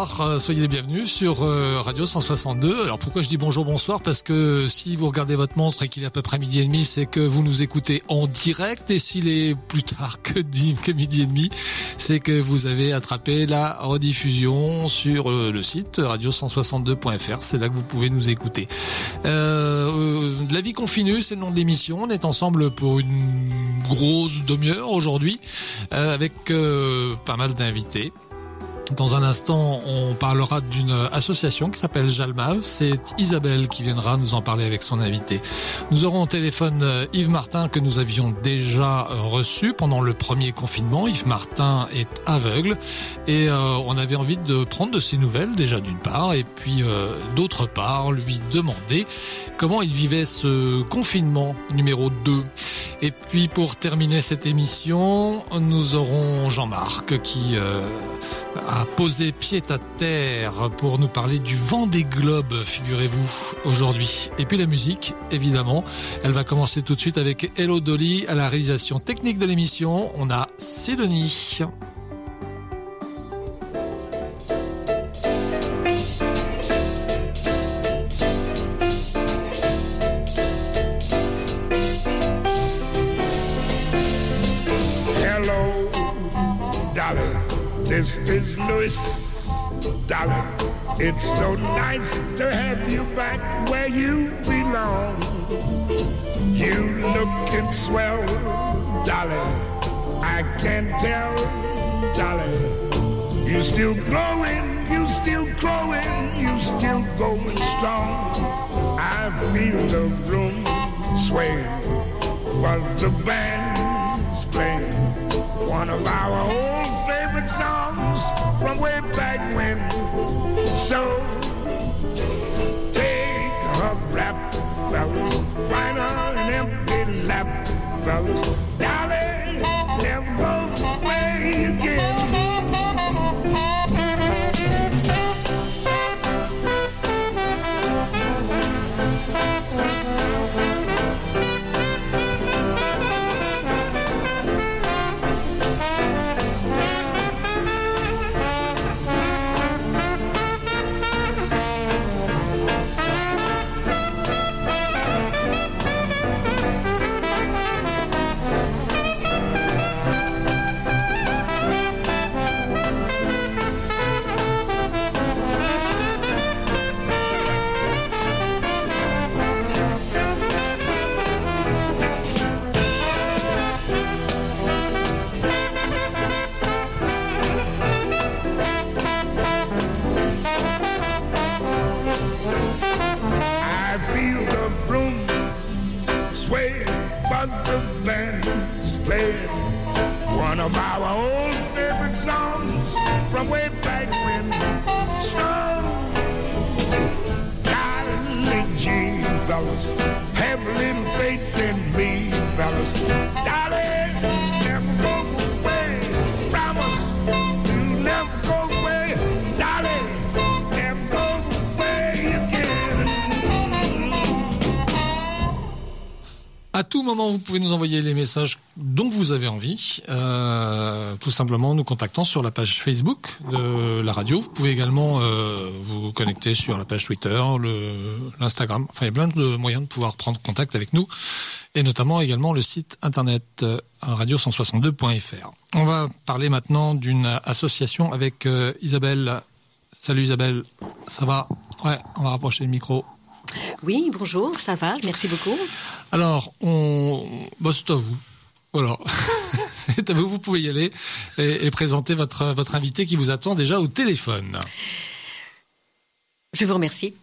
euh, soyez les bienvenus sur euh, Radio 162. Alors pourquoi je dis bonjour, bonsoir? Parce que si vous regardez votre monstre et qu'il est à peu près midi et demi, c'est que vous nous écoutez en direct. Et s'il est plus tard que, midi et demi, c'est que vous avez attrapé la rediffusion sur euh, le site radio162.fr. C'est là que vous pouvez nous écouter. La vie continue, c'est le nom de l'émission. On est ensemble pour une grosse demi-heure aujourd'hui avec pas mal d'invités. Dans un instant, on parlera d'une association qui s'appelle Jalmav. C'est Isabelle qui viendra nous en parler avec son invité. Nous aurons au téléphone euh, Yves Martin que nous avions déjà euh, reçu pendant le premier confinement. Yves Martin est aveugle et euh, on avait envie de prendre de ses nouvelles déjà d'une part et puis d'autre part lui demander comment il vivait ce confinement numéro 2. Et puis pour terminer cette émission, nous aurons Jean-Marc qui posé pied à terre pour nous parler du vent des globes, figurez-vous, aujourd'hui. Et puis la musique, évidemment, elle va commencer tout de suite avec Hello Dolly à la réalisation technique de l'émission. On a Sidonie. Darling. It's so nice to have you back where you belong. You looking swell, darling. I can tell, darling. You still growing, you still growing, you still going strong. I feel the room sway while the band's playing one of our old favorite songs from way back when. So take a rap, fellas, find an empty lap, fellas, darling, never bands played one of our old favorite songs from way back when. So, darling, gee, fellas, have a little faith in me, fellas. Darling, go away again. vous pouvez nous envoyer les messages dont vous avez envie, euh, tout simplement nous contactant sur la page Facebook de la radio. Vous pouvez également euh, vous connecter sur la page Twitter, l'Instagram. Enfin, il y a plein de moyens de pouvoir prendre contact avec nous, et notamment également le site internet euh, radio162.fr. On va parler maintenant d'une association avec Isabelle. Salut Isabelle, ça va? Ouais, on va rapprocher le micro. Oui, bonjour, ça va, merci beaucoup. Alors, on... Bah, c'est à vous. Voilà. c'est à vous, vous pouvez y aller et, présenter votre, votre invité qui vous attend déjà au téléphone. Je vous remercie.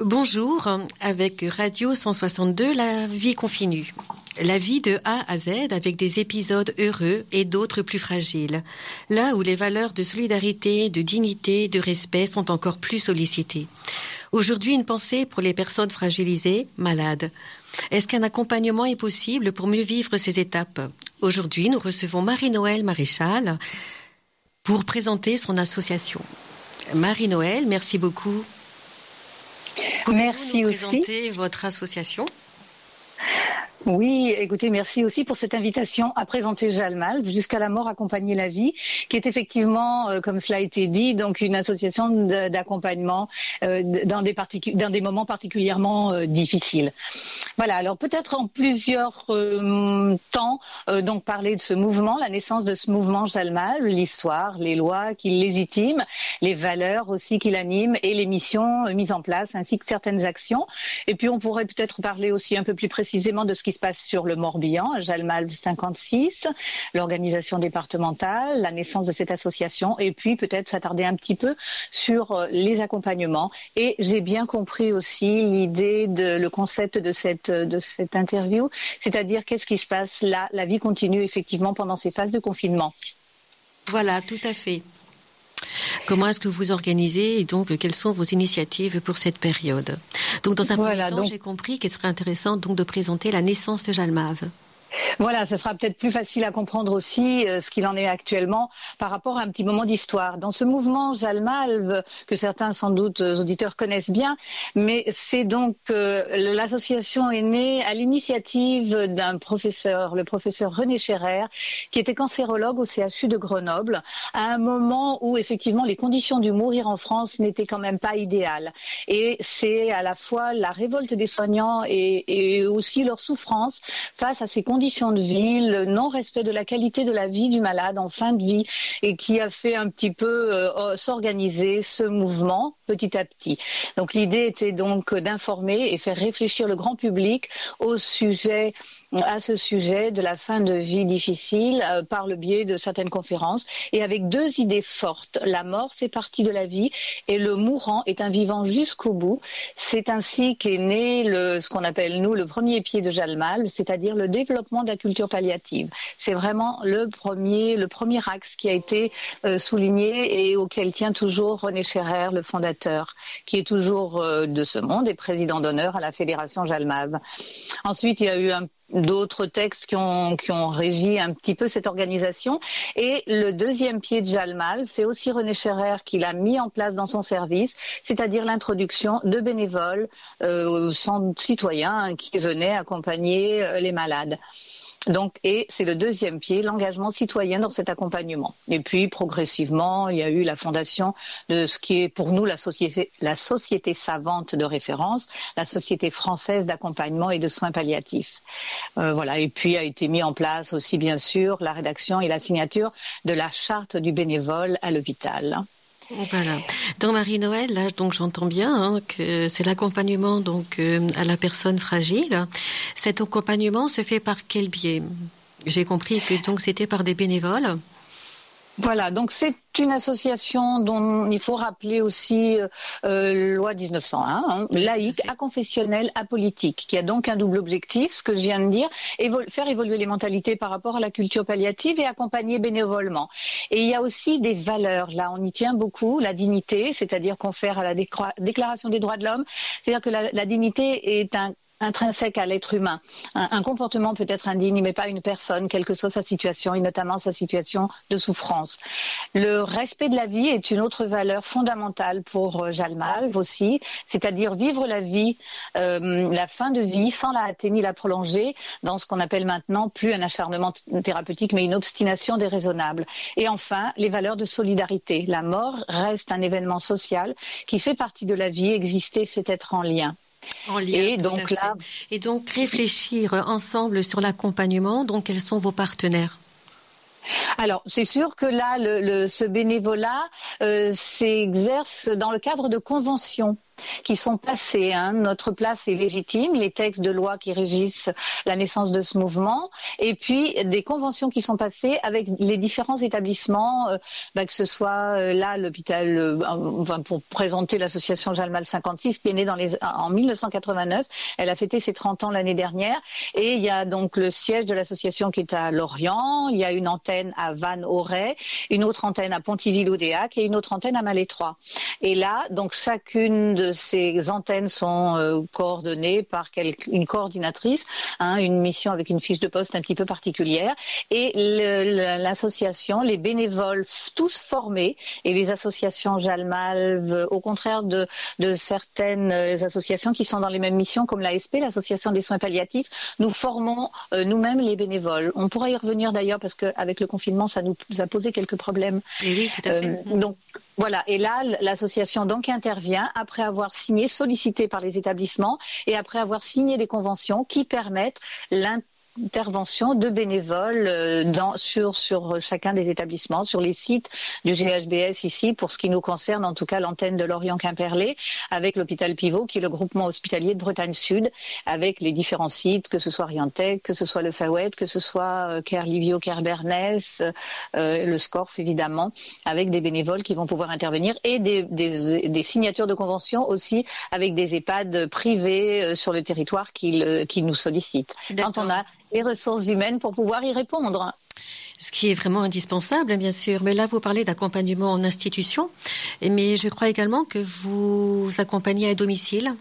Bonjour, avec Radio 162, la vie continue. La vie de A à Z avec des épisodes heureux et d'autres plus fragiles. Là où les valeurs de solidarité, de dignité, de respect sont encore plus sollicitées. Aujourd'hui, une pensée pour les personnes fragilisées, malades. Est-ce qu'un accompagnement est possible pour mieux vivre ces étapes? Aujourd'hui, nous recevons Marie-Noël Maréchal pour présenter son association. Marie-Noël, merci beaucoup. Merci aussi. Présenter votre association? Oui, écoutez, merci aussi pour cette invitation à présenter Jalmal, jusqu'à la mort accompagner la vie, qui est effectivement, euh, comme cela a été dit, donc une association d'accompagnement euh, dans, des moments particulièrement euh, difficiles. Voilà, alors peut-être en plusieurs temps, donc parler de ce mouvement, la naissance de ce mouvement Jalmal, l'histoire, les lois qui légitiment, les valeurs aussi qui l'animent et les missions mises en place, ainsi que certaines actions. Et puis on pourrait peut-être parler aussi un peu plus précisément de ce qui qui se passe sur le Morbihan, Jalmal 56, l'organisation départementale, la naissance de cette association, et puis peut-être s'attarder un petit peu sur euh, les accompagnements. Et j'ai bien compris aussi l'idée de le concept de cette de cette interview, c'est-à-dire qu'est-ce qui se passe là, la vie continue effectivement pendant ces phases de confinement. Voilà, tout à fait. Comment est-ce que vous organisez et donc quelles sont vos initiatives pour cette période? Donc dans un premier temps, j'ai compris qu'il serait intéressant donc de présenter la naissance de Jalmave. Voilà, ce sera peut-être plus facile à comprendre aussi euh, ce qu'il en est actuellement par rapport à un petit moment d'histoire. Dans ce mouvement Jalmalve, que certains sans doute euh, auditeurs connaissent bien, mais c'est donc euh, l'association est née à l'initiative d'un professeur, le professeur René Scherer, qui était cancérologue au CHU de Grenoble, à un moment où effectivement les conditions du mourir en France n'étaient quand même pas idéales. Et c'est à la fois la révolte des soignants et aussi leur souffrance face à ces conditions de vie, le non-respect de la qualité de la vie du malade en fin de vie et qui a fait un petit peu euh, s'organiser ce mouvement petit à petit. Donc l'idée était donc d'informer et faire réfléchir le grand public au sujet à ce sujet de la fin de vie difficile euh, par le biais de certaines conférences et avec deux idées fortes. La mort fait partie de la vie et le mourant est un vivant jusqu'au bout. C'est ainsi qu'est né le, ce qu'on appelle nous le premier pied de Jalmal, c'est-à-dire le développement de la culture palliative. C'est vraiment le premier, le premier axe qui a été euh, souligné et auquel tient toujours René Scherer, le fondateur, qui est toujours euh, de ce monde et président d'honneur à la Fédération Jalmave. Ensuite, il y a eu un d'autres textes qui ont, qui ont régi un petit peu cette organisation. Et le deuxième pied de Jalmal, c'est aussi René Scherer qui l'a mis en place dans son service, c'est-à-dire l'introduction de bénévoles, euh, citoyens qui venaient accompagner euh, les malades. Donc, et c'est le deuxième pied, l'engagement citoyen dans cet accompagnement. Et puis, progressivement, il y a eu la fondation de ce qui est pour nous la société, savante de référence, la Société française d'accompagnement et de soins palliatifs. Euh, voilà. Et puis a été mis en place aussi, bien sûr, la rédaction et la signature de la charte du bénévole à l'hôpital. Voilà. Donc Marie-Noël, là, donc j'entends bien hein, que c'est l'accompagnement donc euh, à la personne fragile. Cet accompagnement se fait par quel biais? J'ai compris que donc c'était par des bénévoles. Voilà, donc c'est une association dont il faut rappeler aussi euh, euh loi 1901, hein, laïque, aconfessionnelle, apolitique, qui a donc un double objectif, ce que je viens de dire, faire évoluer les mentalités par rapport à la culture palliative et accompagner bénévolement. Et il y a aussi des valeurs, là on y tient beaucoup, la dignité, c'est-à-dire qu'on fait à la déclaration des droits de l'homme, c'est-à-dire que la, la dignité est un intrinsèque à l'être humain. Un, comportement peut être indigne, mais pas une personne, quelle que soit sa situation, et notamment sa situation de souffrance. Le respect de la vie est une autre valeur fondamentale pour euh, Jalmal aussi, c'est-à-dire vivre la vie, euh, la fin de vie, sans la hâter ni la prolonger, dans ce qu'on appelle maintenant plus un acharnement thérapeutique, mais une obstination déraisonnable. Et enfin, les valeurs de solidarité. La mort reste un événement social qui fait partie de la vie. Exister, c'est être en lien. En lien, et donc là, et donc réfléchir ensemble sur l'accompagnement. Donc, quels sont vos partenaires? Alors, c'est sûr que là, le, ce bénévolat euh, s'exerce dans le cadre de conventions qui sont passés. Hein. Notre place est légitime, les textes de loi qui régissent la naissance de ce mouvement, et puis des conventions qui sont passées avec les différents établissements, euh, bah, que ce soit euh, là l'hôpital, euh, pour présenter l'association Jalmal 56 qui est née en 1989. Elle a fêté ses 30 ans l'année dernière, et il y a donc le siège de l'association qui est à Lorient. Il y a une antenne à Vannes-Auray, une autre antenne à Pontiville-Odéac et une autre antenne à Malétroit. Et là, donc chacune de ces antennes sont euh, coordonnées par une coordinatrice, hein, une mission avec une fiche de poste un petit peu particulière. Et l'association, les bénévoles, tous formés, et les associations Jalmalve, au contraire de, certaines associations qui sont dans les mêmes missions, comme l'ASP, l'association des soins palliatifs, nous formons euh, nous-mêmes les bénévoles. On pourra y revenir d'ailleurs parce qu'avec le confinement, ça nous a posé quelques problèmes. Et oui, tout à fait. Euh, donc voilà, et là, l'association donc intervient après avoir signé, sollicité par les établissements et après avoir signé des conventions qui permettent l'intégration intervention de bénévoles euh, dans, sur, sur chacun des établissements, sur les sites du GHBS ici, pour ce qui nous concerne, en tout cas l'antenne de Lorient-Quimperlé, avec l'hôpital Pivot, qui est le groupement hospitalier de Bretagne Sud, avec les différents sites, que ce soit Riantec, que ce soit le Fawet, que ce soit Kerlivio, euh, euh, le SCORF évidemment, avec des bénévoles qui vont pouvoir intervenir et des, des, des signatures de conventions aussi avec des EHPAD privés sur le territoire qui, qui nous sollicitent. Quand on a les ressources humaines pour pouvoir y répondre. Ce qui est vraiment indispensable, bien sûr. Mais là, vous parlez d'accompagnement en institution, mais je crois également que vous accompagnez à domicile.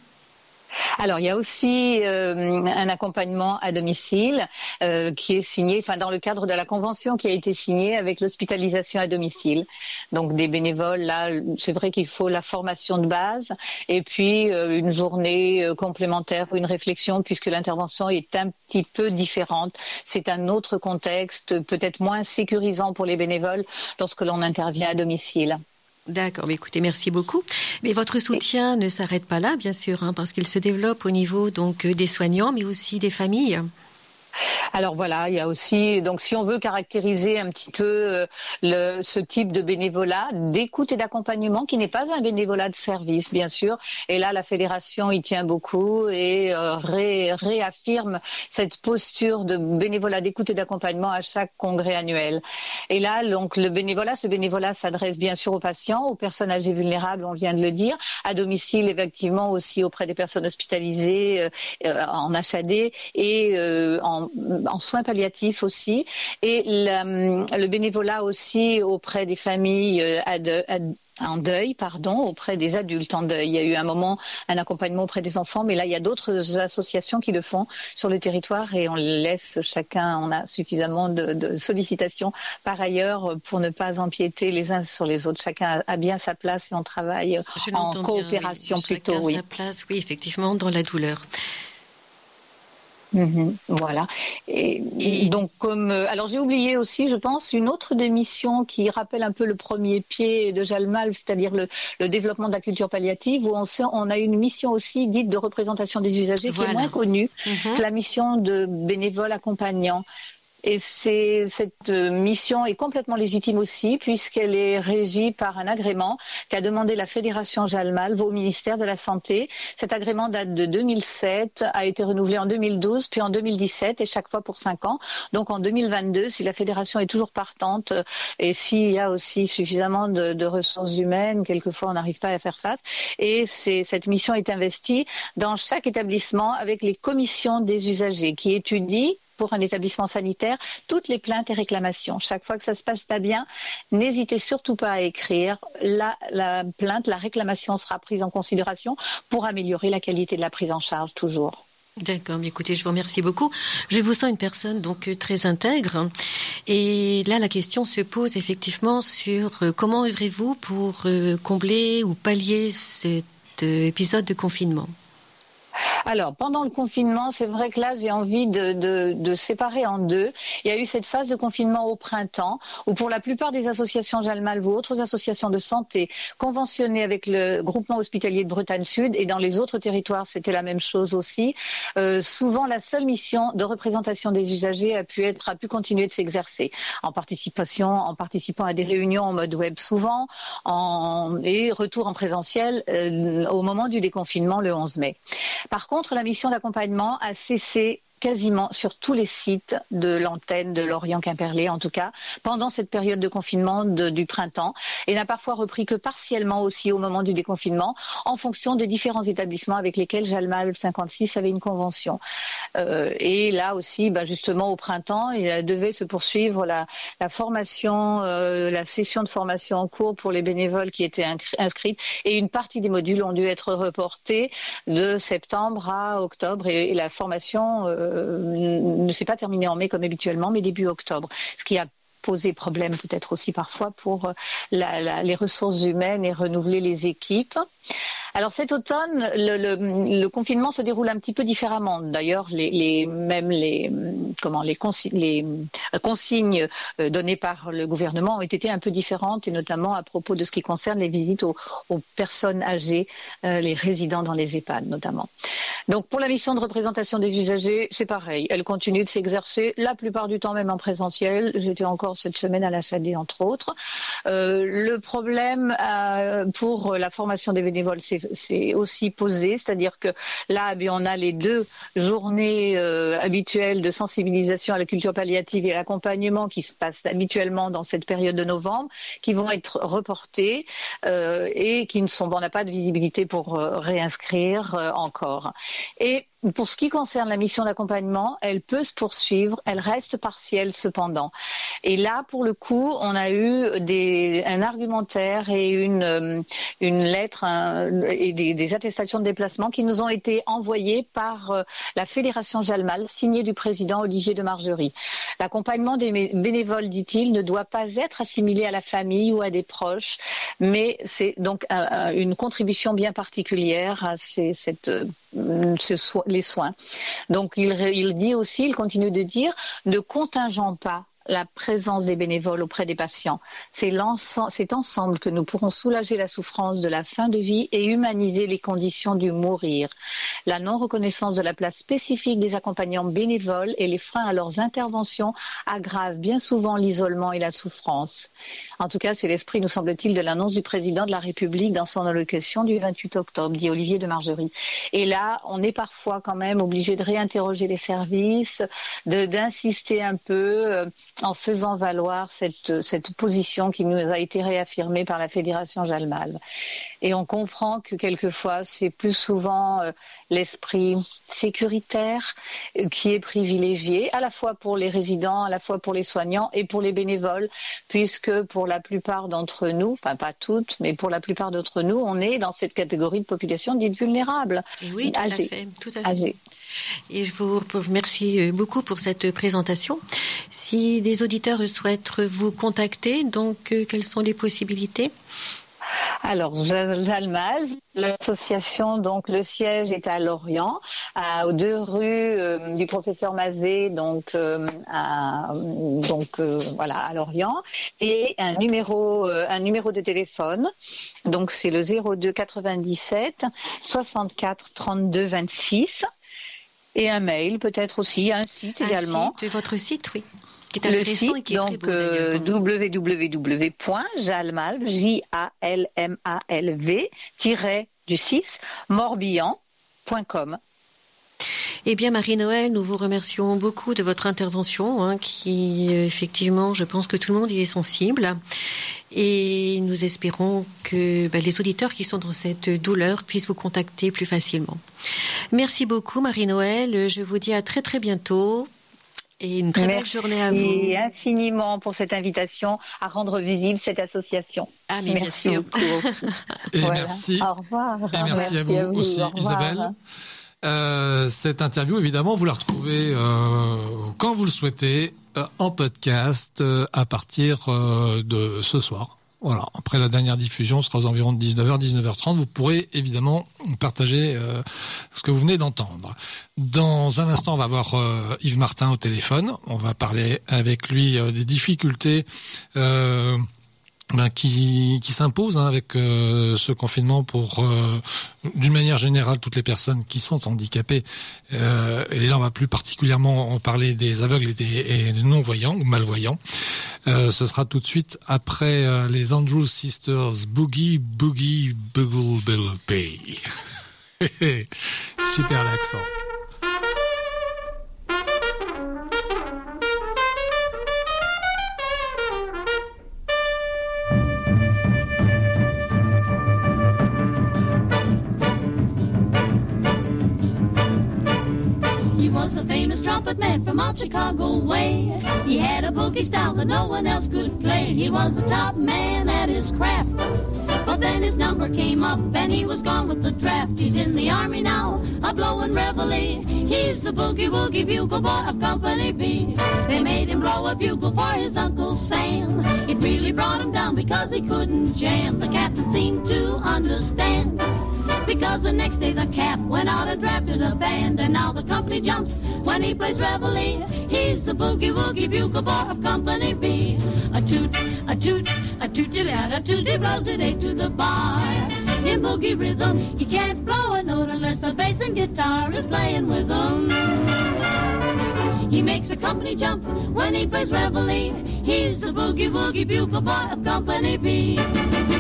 Alors, il y a aussi euh, un accompagnement à domicile euh, qui est signé, enfin dans le cadre de la convention qui a été signée avec l'hospitalisation à domicile. Donc des bénévoles, là, c'est vrai qu'il faut la formation de base et puis euh, une journée complémentaire ou une réflexion puisque l'intervention est un petit peu différente. C'est un autre contexte, peut-être moins sécurisant pour les bénévoles lorsque l'on intervient à domicile. D'accord, mais écoutez, merci beaucoup. Mais votre soutien ne s'arrête pas là, bien sûr, hein, parce qu'il se développe au niveau donc des soignants, mais aussi des familles. Alors voilà, il y a aussi, donc si on veut caractériser un petit peu euh, ce type de bénévolat, d'écoute et d'accompagnement, qui n'est pas un bénévolat de service, bien sûr. Et là, la fédération y tient beaucoup et euh, réaffirme cette posture de bénévolat d'écoute et d'accompagnement à chaque congrès annuel. Et là, donc le bénévolat, ce bénévolat s'adresse bien sûr aux patients, aux personnes âgées vulnérables, on vient de le dire, à domicile effectivement aussi auprès des personnes hospitalisées euh, en HAD et en en soins palliatifs aussi, et le, bénévolat aussi auprès des familles euh, en deuil, pardon, auprès des adultes en deuil. Il y a eu un moment un accompagnement auprès des enfants, mais là il y a d'autres associations qui le font sur le territoire et on laisse chacun, on a suffisamment de, sollicitations par ailleurs pour ne pas empiéter les uns sur les autres. Chacun a bien sa place et on travaille en coopération plutôt. Chacun sa place, oui, effectivement, dans la douleur. Mhm, voilà. Et, donc comme euh, alors j'ai oublié aussi, je pense, une autre des missions qui rappelle un peu le premier pied de Jalmal, c'est-à-dire le, développement de la culture palliative, où on, on a une mission aussi dite de représentation des usagers qui est moins connue, mhm. la mission de bénévole accompagnant. Et cette mission est complètement légitime aussi, puisqu'elle est régie par un agrément qu'a demandé la Fédération Jalmal au ministère de la Santé. Cet agrément date de 2007, a été renouvelé en 2012, puis en 2017, et chaque fois pour cinq ans. Donc en 2022, si la Fédération est toujours partante, et s'il y a aussi suffisamment de, de ressources humaines, quelquefois on n'arrive pas à faire face, et cette mission est investie dans chaque établissement avec les commissions des usagers qui étudient pour un établissement sanitaire toutes les plaintes et réclamations. Chaque fois que ça se passe pas bien, n'hésitez surtout pas à écrire. La, la plainte, la réclamation sera prise en considération pour améliorer la qualité de la prise en charge toujours. D'accord, écoutez, je vous remercie beaucoup. Je vous sens une personne donc euh, très intègre. Et là, la question se pose effectivement sur euh, comment œuvrez-vous pour euh, combler ou pallier cet épisode de confinement? Alors, pendant le confinement, c'est vrai que là, j'ai envie de, de, séparer en deux. Il y a eu cette phase de confinement au printemps, où pour la plupart des associations Jalmal ou autres associations de santé conventionnées avec le groupement hospitalier de Bretagne Sud, et dans les autres territoires, c'était la même chose aussi, euh, souvent la seule mission de représentation des usagers a pu être, a pu continuer de s'exercer en participation, en participant à des réunions en mode web souvent, en, et retour en présentiel euh, au moment du déconfinement le 11 mai. Par contre, la mission d'accompagnement a cessé quasiment sur tous les sites de l'antenne de Lorient-Quimperlé, en tout cas, pendant cette période de confinement du printemps, et n'a parfois repris que partiellement aussi au moment du déconfinement, en fonction des différents établissements avec lesquels Jalmal 56 avait une convention. Euh, et là aussi, bah, justement, au printemps, il devait se poursuivre la, formation, euh, la session de formation en cours pour les bénévoles qui étaient inscrites, et une partie des modules ont dû être reportés de septembre à octobre, et, la formation euh, ne s'est pas terminée en mai comme habituellement, mais début octobre, ce qui a posé problème peut-être aussi parfois pour les ressources humaines et renouveler les équipes. Alors cet automne, le, confinement se déroule un petit peu différemment. D'ailleurs, les, même les les, consignes euh, données par le gouvernement ont été un peu différentes, et notamment à propos de ce qui concerne les visites aux, personnes âgées, euh, les résidents dans les EHPAD notamment. Donc pour la mission de représentation des usagers, c'est pareil. Elle continue de s'exercer la plupart du temps même en présentiel. J'étais encore cette semaine à la SAD entre autres. Euh, le problème pour la formation des bénévoles, c'est c'est aussi posé, c'est-à-dire que là, eh on a les deux journées euh, habituelles de sensibilisation à la culture palliative et l'accompagnement qui se passent habituellement dans cette période de novembre, qui vont être reportés euh, et qui ne sont, on n'a pas de visibilité pour euh, réinscrire encore. Pour ce qui concerne la mission d'accompagnement, elle peut se poursuivre, elle reste partielle cependant. Et là, pour le coup, on a eu des, un argumentaire et une, euh, une lettre et des, attestations de déplacement qui nous ont été envoyées par euh, la Fédération Jalmal, signée du président Olivier de Margerie. L'accompagnement des bénévoles, dit-il, ne doit pas être assimilé à la famille ou à des proches, mais c'est donc une contribution bien particulière à ces, cette, euh, ce, les soins. Donc il, il dit aussi, il continue de dire, ne contingent pas la présence des bénévoles auprès des patients. C'est ensemble que nous pourrons soulager la souffrance de la fin de vie et humaniser les conditions du mourir. La non-reconnaissance de la place spécifique des accompagnants bénévoles et les freins à leurs interventions aggravent bien souvent l'isolement et la souffrance. En tout cas, c'est l'esprit, nous semble-t-il, de l'annonce du président de la République dans son allocution du 28 octobre, dit Olivier de Margerie. Et là, on est parfois quand même obligé de réinterroger les services, d'insister un peu euh, en faisant valoir cette, cette position qui nous a été réaffirmée par la Fédération Jalmal. Et on comprend que quelquefois, c'est plus souvent euh, l'esprit sécuritaire euh, qui est privilégié, à la fois pour les résidents, à la fois pour les soignants et pour les bénévoles, puisque pour la plupart d'entre nous, enfin pas toutes, mais pour la plupart d'entre nous, on est dans cette catégorie de population dite vulnérable. oui, tout à fait. Tout à fait. Et je vous remercie euh, beaucoup pour cette présentation. Si des auditeurs souhaitent vous contacter, donc quelles sont les possibilités? Alors, Jalmal, l'association, donc le siège est à Lorient, à, aux deux rues euh, du professeur Mazet, donc euh, à, donc euh, voilà à Lorient, et un numéro un numéro de téléphone. Donc c'est le 02 97 64 32 26 et un mail peut-être aussi, un site également. Site, votre site, oui qui est intéressant et qui est donc, euh, www.jalmalv, J-A-L-M-A-L-V, du 6, morbihan.com. Eh bien, Marie-Noël, nous vous remercions beaucoup de votre intervention, hein, qui, effectivement, je pense que tout le monde y est sensible. Et nous espérons que bah, les auditeurs qui sont dans cette douleur puissent vous contacter plus facilement. Merci beaucoup, Marie-Noël. Je vous dis à très, très bientôt et une très belle journée à vous. Merci infiniment pour cette invitation à rendre visible cette association. Ah, merci beaucoup. et merci. Au revoir. Et merci, à, vous aussi, Isabelle. Euh, cette interview, évidemment, vous la retrouvez euh, quand vous le souhaitez euh, en podcast euh, à partir euh, de ce soir. Voilà. Après la dernière diffusion, ce sera aux environs de 19h, 19h30. Vous pourrez évidemment partager euh, ce que vous venez d'entendre. Dans un instant, on va voir euh, Yves Martin au téléphone. On va parler avec lui euh, des difficultés ben, qui, qui s'impose hein, avec euh, ce confinement pour, euh, d'une manière générale, toutes les personnes qui sont handicapées. Euh, et là, on va plus particulièrement en parler des aveugles et des, des non-voyants ou malvoyants. ce sera tout de suite après les Andrew Sisters Boogie Boogie Boogle Bill Super l'accent. Trumpet man from out Chicago way. He had a boogie style that no one else could play. He was the top man at his craft. But then his number came up and he was gone with the draft. He's in the army now, a blowing reveille. He's the boogie woogie bugle boy of Company B. They made him blow a bugle for his Uncle Sam. It really brought him down because he couldn't jam. The captain seemed to understand. Because the next day the cap went out and drafted a band, and now the company jumps when he plays reveille. He's the boogie woogie bugle boy of Company B. A toot, a toot, a toot, a toot, he blows it eight to the bar. In boogie rhythm, he can't blow a note unless the bass and guitar is playing with him. He makes a company jump when he plays reveille. He's the boogie woogie bugle boy of Company B.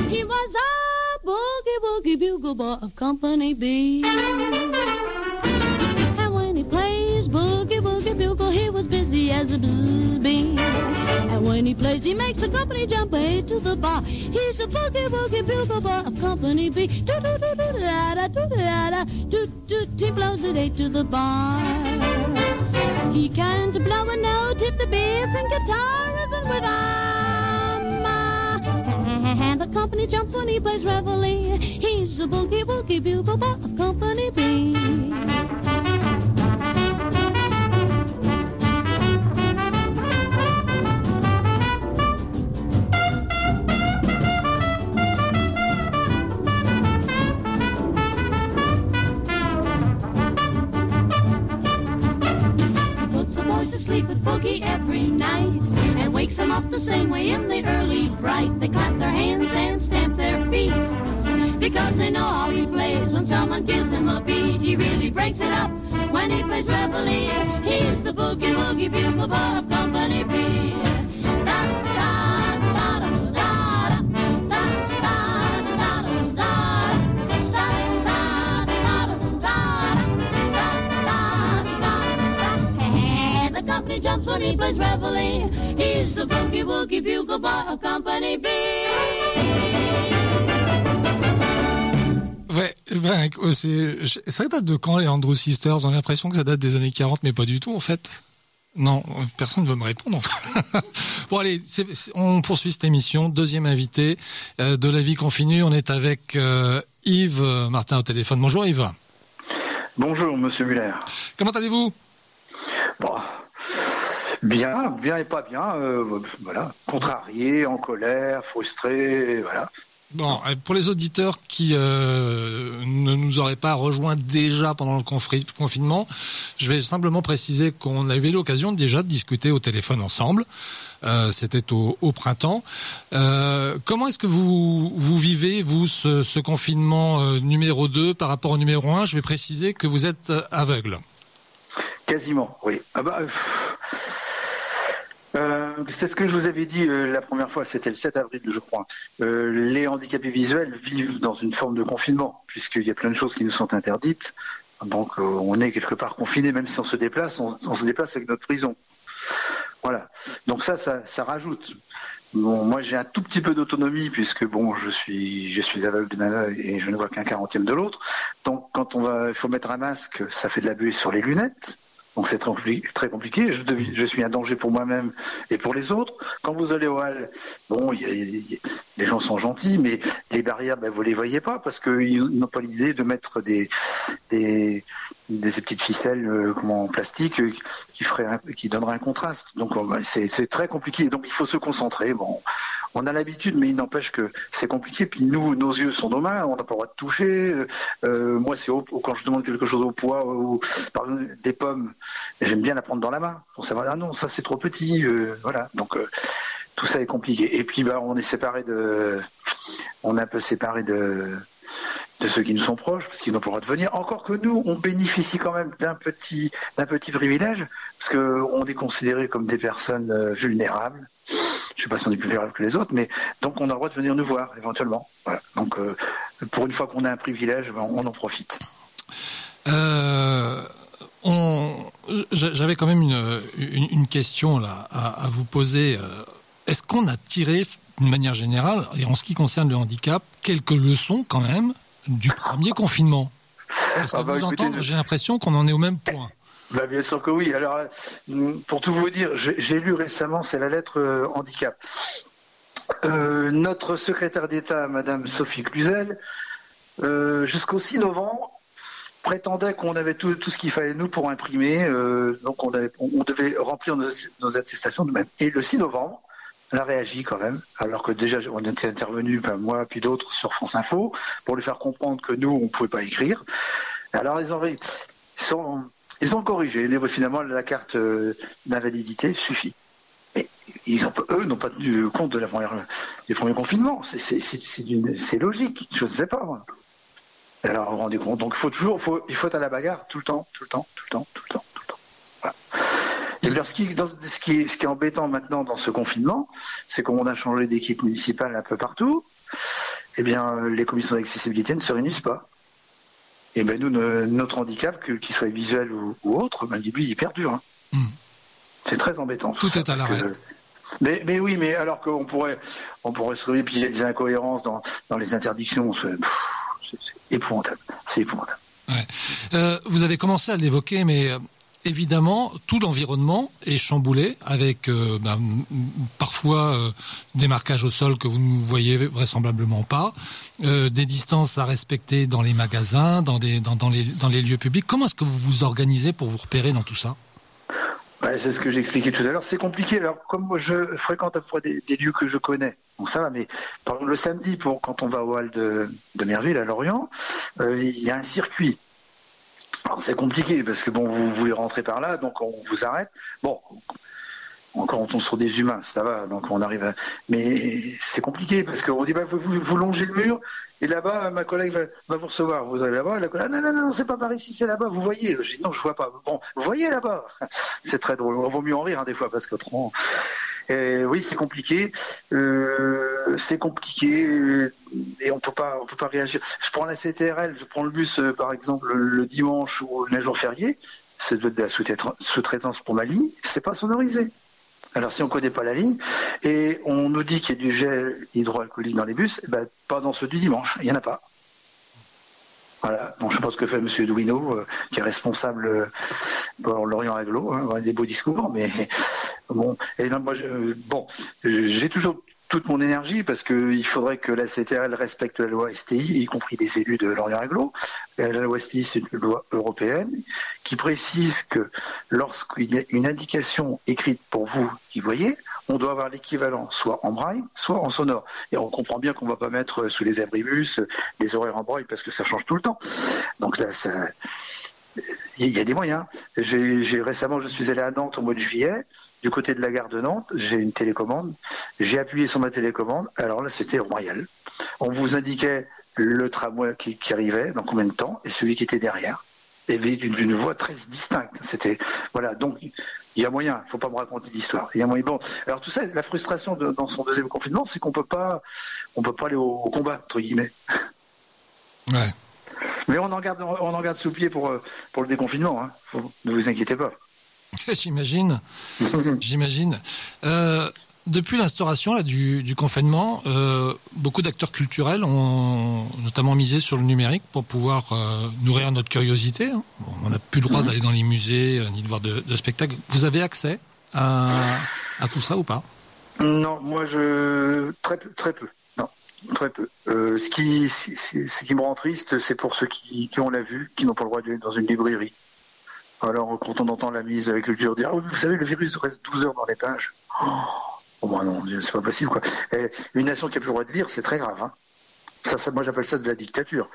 He was a boogie woogie bugle boy of Company B. And when he plays boogie woogie bugle, he was busy as a bzz bee. And when he plays, he makes the company jump eight to the bar. He's a boogie woogie bugle boy of Company B. Do do do do da da do da da do do. He blows it eight to the bar. He can't blow a note if the bass and guitar isn't with him. And the company jumps when he plays reveille. He's a boogie woogie bugle boy of Company B. He puts the boys to sleep with boogie every night wakes them up the same way in the early bright. They clap their hands and stamp their feet because they know how he plays. When someone gives him a beat, he really breaks it up. When he plays reveille, he's the boogie woogie bugle boy of Company B. reveille. He's the boogie woogie bugle boy of Company B. Ouais, ouais, euh, c'est, ça date de quand les Andrew Sisters On a l'impression que ça date des années 40, mais pas du tout en fait. Non, euh, personne ne veut me répondre. bon allez, on poursuit cette émission. Deuxième invité euh, de la vie continue. On est avec euh, Yves Martin au téléphone. Bonjour Yves. Bonjour, monsieur Muller. Comment allez-vous? Bon, bien, bien et pas bien, euh, voilà. Contrarié, en colère, frustré, voilà. Bon, euh, pour les auditeurs qui euh, ne nous auraient pas rejoints déjà pendant le confinement, je vais simplement préciser qu'on avait l'occasion déjà de discuter au téléphone ensemble. Euh, C'était au, au printemps. Euh, comment est-ce que vous, vous vivez, vous, ce, ce confinement euh, numéro 2 par rapport au numéro 1 Je vais préciser que vous êtes euh, aveugle. Quasiment, oui. Ah bah, euh, c'est ce que je vous avais dit euh, la première fois, c'était le 7 avril, je crois. Euh, les handicapés visuels vivent dans une forme de confinement, puisqu'il y a plein de choses qui nous sont interdites. Donc, euh, on est quelque part confiné, même si on se déplace, on, se déplace avec notre prison. Voilà. Donc ça, ça, rajoute. Moi, j'ai un tout petit peu d'autonomie puisque bon, je suis, je suis aveugle d'un œil et je ne vois qu'un quarantième de l'autre. Donc, quand on va, il faut mettre un masque, ça fait de la buée sur les lunettes. Donc c'est très, compli- très compliqué. Je, suis un danger pour moi-même et pour les autres. Quand vous allez au hall, bon, les gens sont gentils, mais les barrières, ben, vous les voyez pas parce qu'ils n'ont pas l'idée de mettre des, des, des ces petites ficelles euh, en plastique euh, qui ferait un- qui donneraient un contraste. Donc on- c'est très compliqué. Donc il faut se concentrer. Bon, on a l'habitude, mais il n'empêche que c'est compliqué. Puis nous, nos yeux sont nos mains, on n'a pas le droit de toucher. Euh, euh, moi, c'est quand je demande quelque chose au poids ou des pommes, j'aime bien la prendre dans la main pour savoir ah non, ça c'est trop petit. euh, voilà. Donc tout ça est compliqué. Et puis bah on est séparé de, on est un peu séparé de de ceux qui nous sont proches, parce qu'ils n'ont pas le droit de venir. Encore que nous, on bénéficie quand même d'un petit, privilège, parce que on est considérés comme des personnes euh, vulnérables. Je sais pas si on est plus vulnérable que les autres, mais donc on a le droit de venir nous voir éventuellement. Voilà. Donc euh, pour une fois qu'on a un privilège, ben, on en profite. Euh, j'avais quand même une, question à, vous poser. Est-ce qu'on a tiré, d'une manière générale, et en ce qui concerne le handicap, quelques leçons quand même du premier confinement Parce Ah bah, vous écoutez, entendre, j'ai l'impression qu'on en est au même point. Bah, bien sûr que oui. Alors, euh, pour tout vous dire, j'ai lu récemment, c'est la lettre euh, handicap. Euh, notre secrétaire d'État, Madame Sophie Cluzel, euh, jusqu'au 6 novembre, prétendait qu'on avait tout, tout ce qu'il fallait nous pour imprimer. donc, on, avait- on- on devait remplir nos, nos attestations de même. Et le 6 novembre, elle a réagi quand même, alors que déjà on était intervenu, moi puis d'autres, sur France Info, pour lui faire comprendre que nous, on ne pouvait pas écrire. Alors, ils ont, ils ils ont corrigé. Finalement, la carte euh, d'invalidité suffit. Mais ils ont, eux n'ont pas tenu compte de du premier confinement. C'est- logique. Je ne sais pas. Alors, vous vous rendez compte. Donc, il faut toujours, il faut être à la bagarre tout le temps, tout le temps, tout le temps, tout le temps, tout le temps. Voilà. Et alors, ce qui, dans- ce, qui est, ce qui est embêtant maintenant dans ce confinement, c'est qu'on a changé d'équipe municipale un peu partout. Eh bien, les commissions d'accessibilité ne se réunissent pas. Et ben nous, ne- notre handicap, qu'il soit visuel ou, ou autre, ben lui, il perdure. hein. Hmm. C'est très embêtant. Tout ça, est à l'arrêt. Mais, mais oui, mais alors qu'on pourrait, on pourrait se réunir, puis il y a des incohérences dans, dans les interdictions. C'est pff, c'est- c'est épouvantable. C'est épouvantable. Euh, vous avez commencé à l'évoquer, mais euh, évidemment, tout l'environnement est chamboulé avec euh, m- parfois euh, des marquages au sol que vous ne voyez vraisemblablement pas, euh, des distances à respecter dans les magasins, dans, des, dans, dans les, dans les lieux publics. Comment est-ce que vous vous organisez pour vous repérer dans tout ça? C'est ce que j'expliquais tout à l'heure. C'est compliqué. Alors, comme moi, je fréquente à peu près des, lieux que je connais, ça va, mais par exemple, le samedi, pour, quand on va au hall de, Merville, à Lorient, il y a un circuit. Alors, c'est compliqué parce que bon, vous voulez rentrer par là, donc on vous arrête. Bon, encore on tombe sur des humains, ça va, donc on arrive à... Mais c'est compliqué parce qu'on dit, bah, vous, vous, longez le mur, et là-bas, ma collègue va, va vous recevoir. Vous allez là-bas, la collègue, ah, non, non, non, c'est pas par ici, c'est là-bas, vous voyez. Je dis, non, je vois pas. Bon, vous voyez là-bas. C'est très drôle. On vaut mieux en rire, hein, des fois, parce qu'autrement. Et oui, c'est compliqué. Euh, c'est compliqué et on peut pas, on peut pas réagir. Je prends la CTRL, je prends le bus, euh, par exemple, le dimanche ou un jour férié. C'est de la sous-traitance pour ma ligne. C'est pas sonorisé. Alors si on connaît pas la ligne et on nous dit qu'il y a du gel hydroalcoolique dans les bus, eh ben, pas dans ceux du dimanche, il y en a pas. Voilà. Donc je ce que fait Monsieur Douineau, euh, qui est responsable euh, pour l'Orient Aglo, hein, des beaux discours, mais bon. Et non, moi, je, bon, j'ai toujours toute mon énergie parce que il faudrait que la CTRL respecte la loi STI, y compris les élus de l'Orient Aglo. La loi STI, c'est une loi européenne qui précise que lorsqu'il y a une indication écrite pour vous qui voyez, on doit avoir l'équivalent soit en braille, soit en sonore. Et on comprend bien qu'on va pas mettre sous les abribus les horaires en braille parce que ça change tout le temps. Donc là, ça, il y a des moyens. J'ai récemment, je suis allé à Nantes au mois de juillet, du côté de la gare de Nantes. J'ai une télécommande. J'ai appuyé sur ma télécommande. Alors là, c'était royal. On vous indiquait le tramway qui, arrivait, dans combien de temps, et celui qui était derrière. Et d'une d'une voix très distincte. C'était voilà. Donc il y a moyen. Faut pas me raconter d'histoire. Il y a moyen. Bon, alors tout ça, la frustration dans son deuxième confinement, c'est qu'on peut pas, on peut pas aller au, au combat entre guillemets. Ouais. Mais on en garde, on en garde sous pied pour euh, pour le déconfinement. Hein. Faut- ne vous inquiétez pas. J'imagine. J'imagine. Euh, depuis l'instauration du, du confinement, euh, beaucoup d'acteurs culturels ont notamment misé sur le numérique pour pouvoir euh, nourrir notre curiosité. hein. Bon, on n'a plus le droit d'aller dans les musées ni de voir de, de spectacles. Vous avez accès à, à tout ça ou pas? Non, moi je très très peu. Très peu. Euh, ce qui, ce, me rend triste, c'est pour ceux qui, qui ont la vue, qui n'ont pas le droit d'aller dans une librairie. Alors quand on entend la ministre de la Culture dire, Ah vous savez, le virus reste 12 heures dans les pages. Oh, bah non, c'est pas possible quoi. Et une nation qui a plus le droit de lire, c'est très grave. Hein. Ça, ça, moi j'appelle ça de la dictature.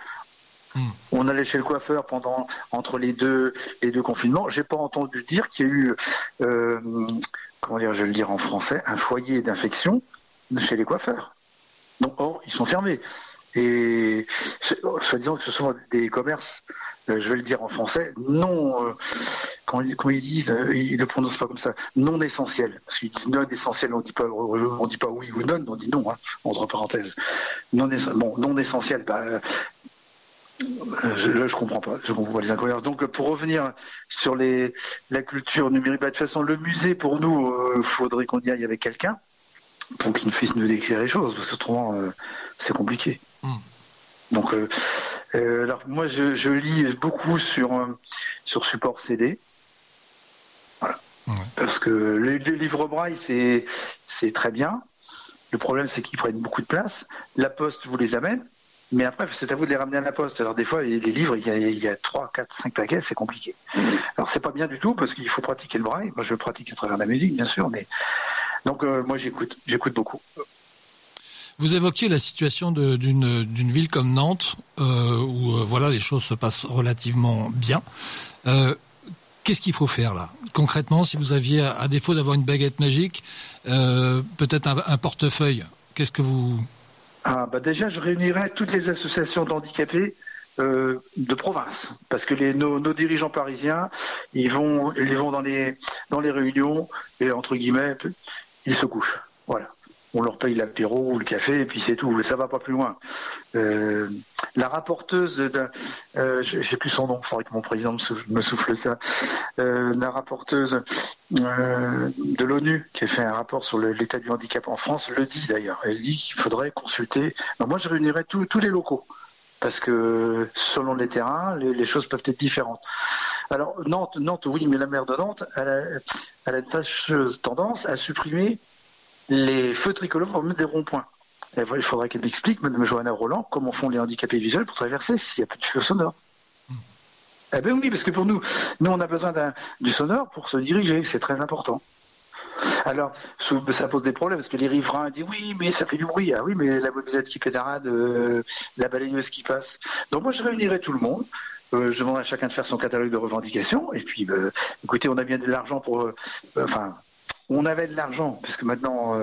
Hmm. On allait chez le coiffeur pendant entre les deux les deux confinements. J'ai pas entendu dire qu'il y a eu euh, comment dire, je vais le dire en français, un foyer d'infection chez les coiffeurs. Or, ils sont fermés. Et c'est- soit disant que ce sont des commerces, euh, je vais le dire en français, non, euh, ils- comment ils disent, euh, ils ne le prononcent pas comme ça, non essentiels. Parce qu'ils disent non essentiel, on dit pas, on dit pas oui ou non, on dit non, hein, entre parenthèses. Non, bon, non essentiel, bah, je, là, je comprends pas. Je comprends pas les incohérences. Donc, pour revenir sur les, la culture numérique, bah, de toute façon, le musée, pour nous, il faudrait qu'on y aille avec quelqu'un pour qu'il puisse nous décrire les choses, parce que autrement, euh, c'est compliqué. Mm. Donc, euh, euh, alors moi, je, je lis beaucoup sur, euh, sur support CD. Parce que les, les livres braille, c'est c'est très bien. Le problème, c'est qu'ils prennent beaucoup de place. La poste vous les amène, mais après, c'est à vous de les ramener à la poste. Alors des fois, les les livres, il y a, il y a 3, 4, 5 paquets, c'est compliqué. Alors c'est pas bien du tout parce qu'il faut pratiquer le braille. Moi, je pratique à travers la musique, bien sûr, mais donc euh, moi, j'écoute, j'écoute beaucoup. Vous évoquiez la situation d'une ville comme Nantes, euh, où euh, voilà les choses se passent relativement bien. Qu'est-ce qu'il faut faire là? Concrètement, si vous aviez, à défaut d'avoir une baguette magique, peut-être un, un portefeuille, qu'est-ce que vous... Ah, bah déjà, je réunirais toutes les associations d'handicapés euh, de province, parce que les, nos, nos dirigeants parisiens, ils vont, ils vont dans les dans les réunions et entre guillemets, ils se couchent. Voilà. On leur paye l'apéro ou le café et puis c'est tout. Ça va pas plus loin. Euh, la rapporteuse, d'un- euh, j'ai plus son nom, il faudrait que mon président me souffle, me souffle ça. Euh, la rapporteuse euh, de l'ONU qui a fait un rapport sur l'état du handicap en France le dit d'ailleurs. Elle dit qu'il faudrait consulter. Moi, je réunirais tous les locaux parce que selon les terrains, les choses peuvent être différentes. Alors Nantes, Nantes, oui, mais la maire de Nantes, elle a, elle a une fâcheuse tendance à supprimer les feux tricolores pour mettre des ronds-points. Et voilà, Il faudrait qu'elle m'explique, Madame Johanna Roland, comment font les handicapés visuels pour traverser s'il n'y a plus de feux sonores. Eh ben oui, parce que pour nous, nous on a besoin d'un- du sonore pour se diriger, c'est très important. Alors, ça pose des problèmes parce que les riverains disent oui, mais ça fait du bruit. Ah oui, mais la mobilette qui pédarade, euh, la balayeuse qui passe. Donc moi, je réunirais tout le monde. Euh, je demanderais à chacun de faire son catalogue de revendications. Et puis, euh, écoutez, on a bien de l'argent pour. euh, Enfin, on avait de l'argent, puisque maintenant,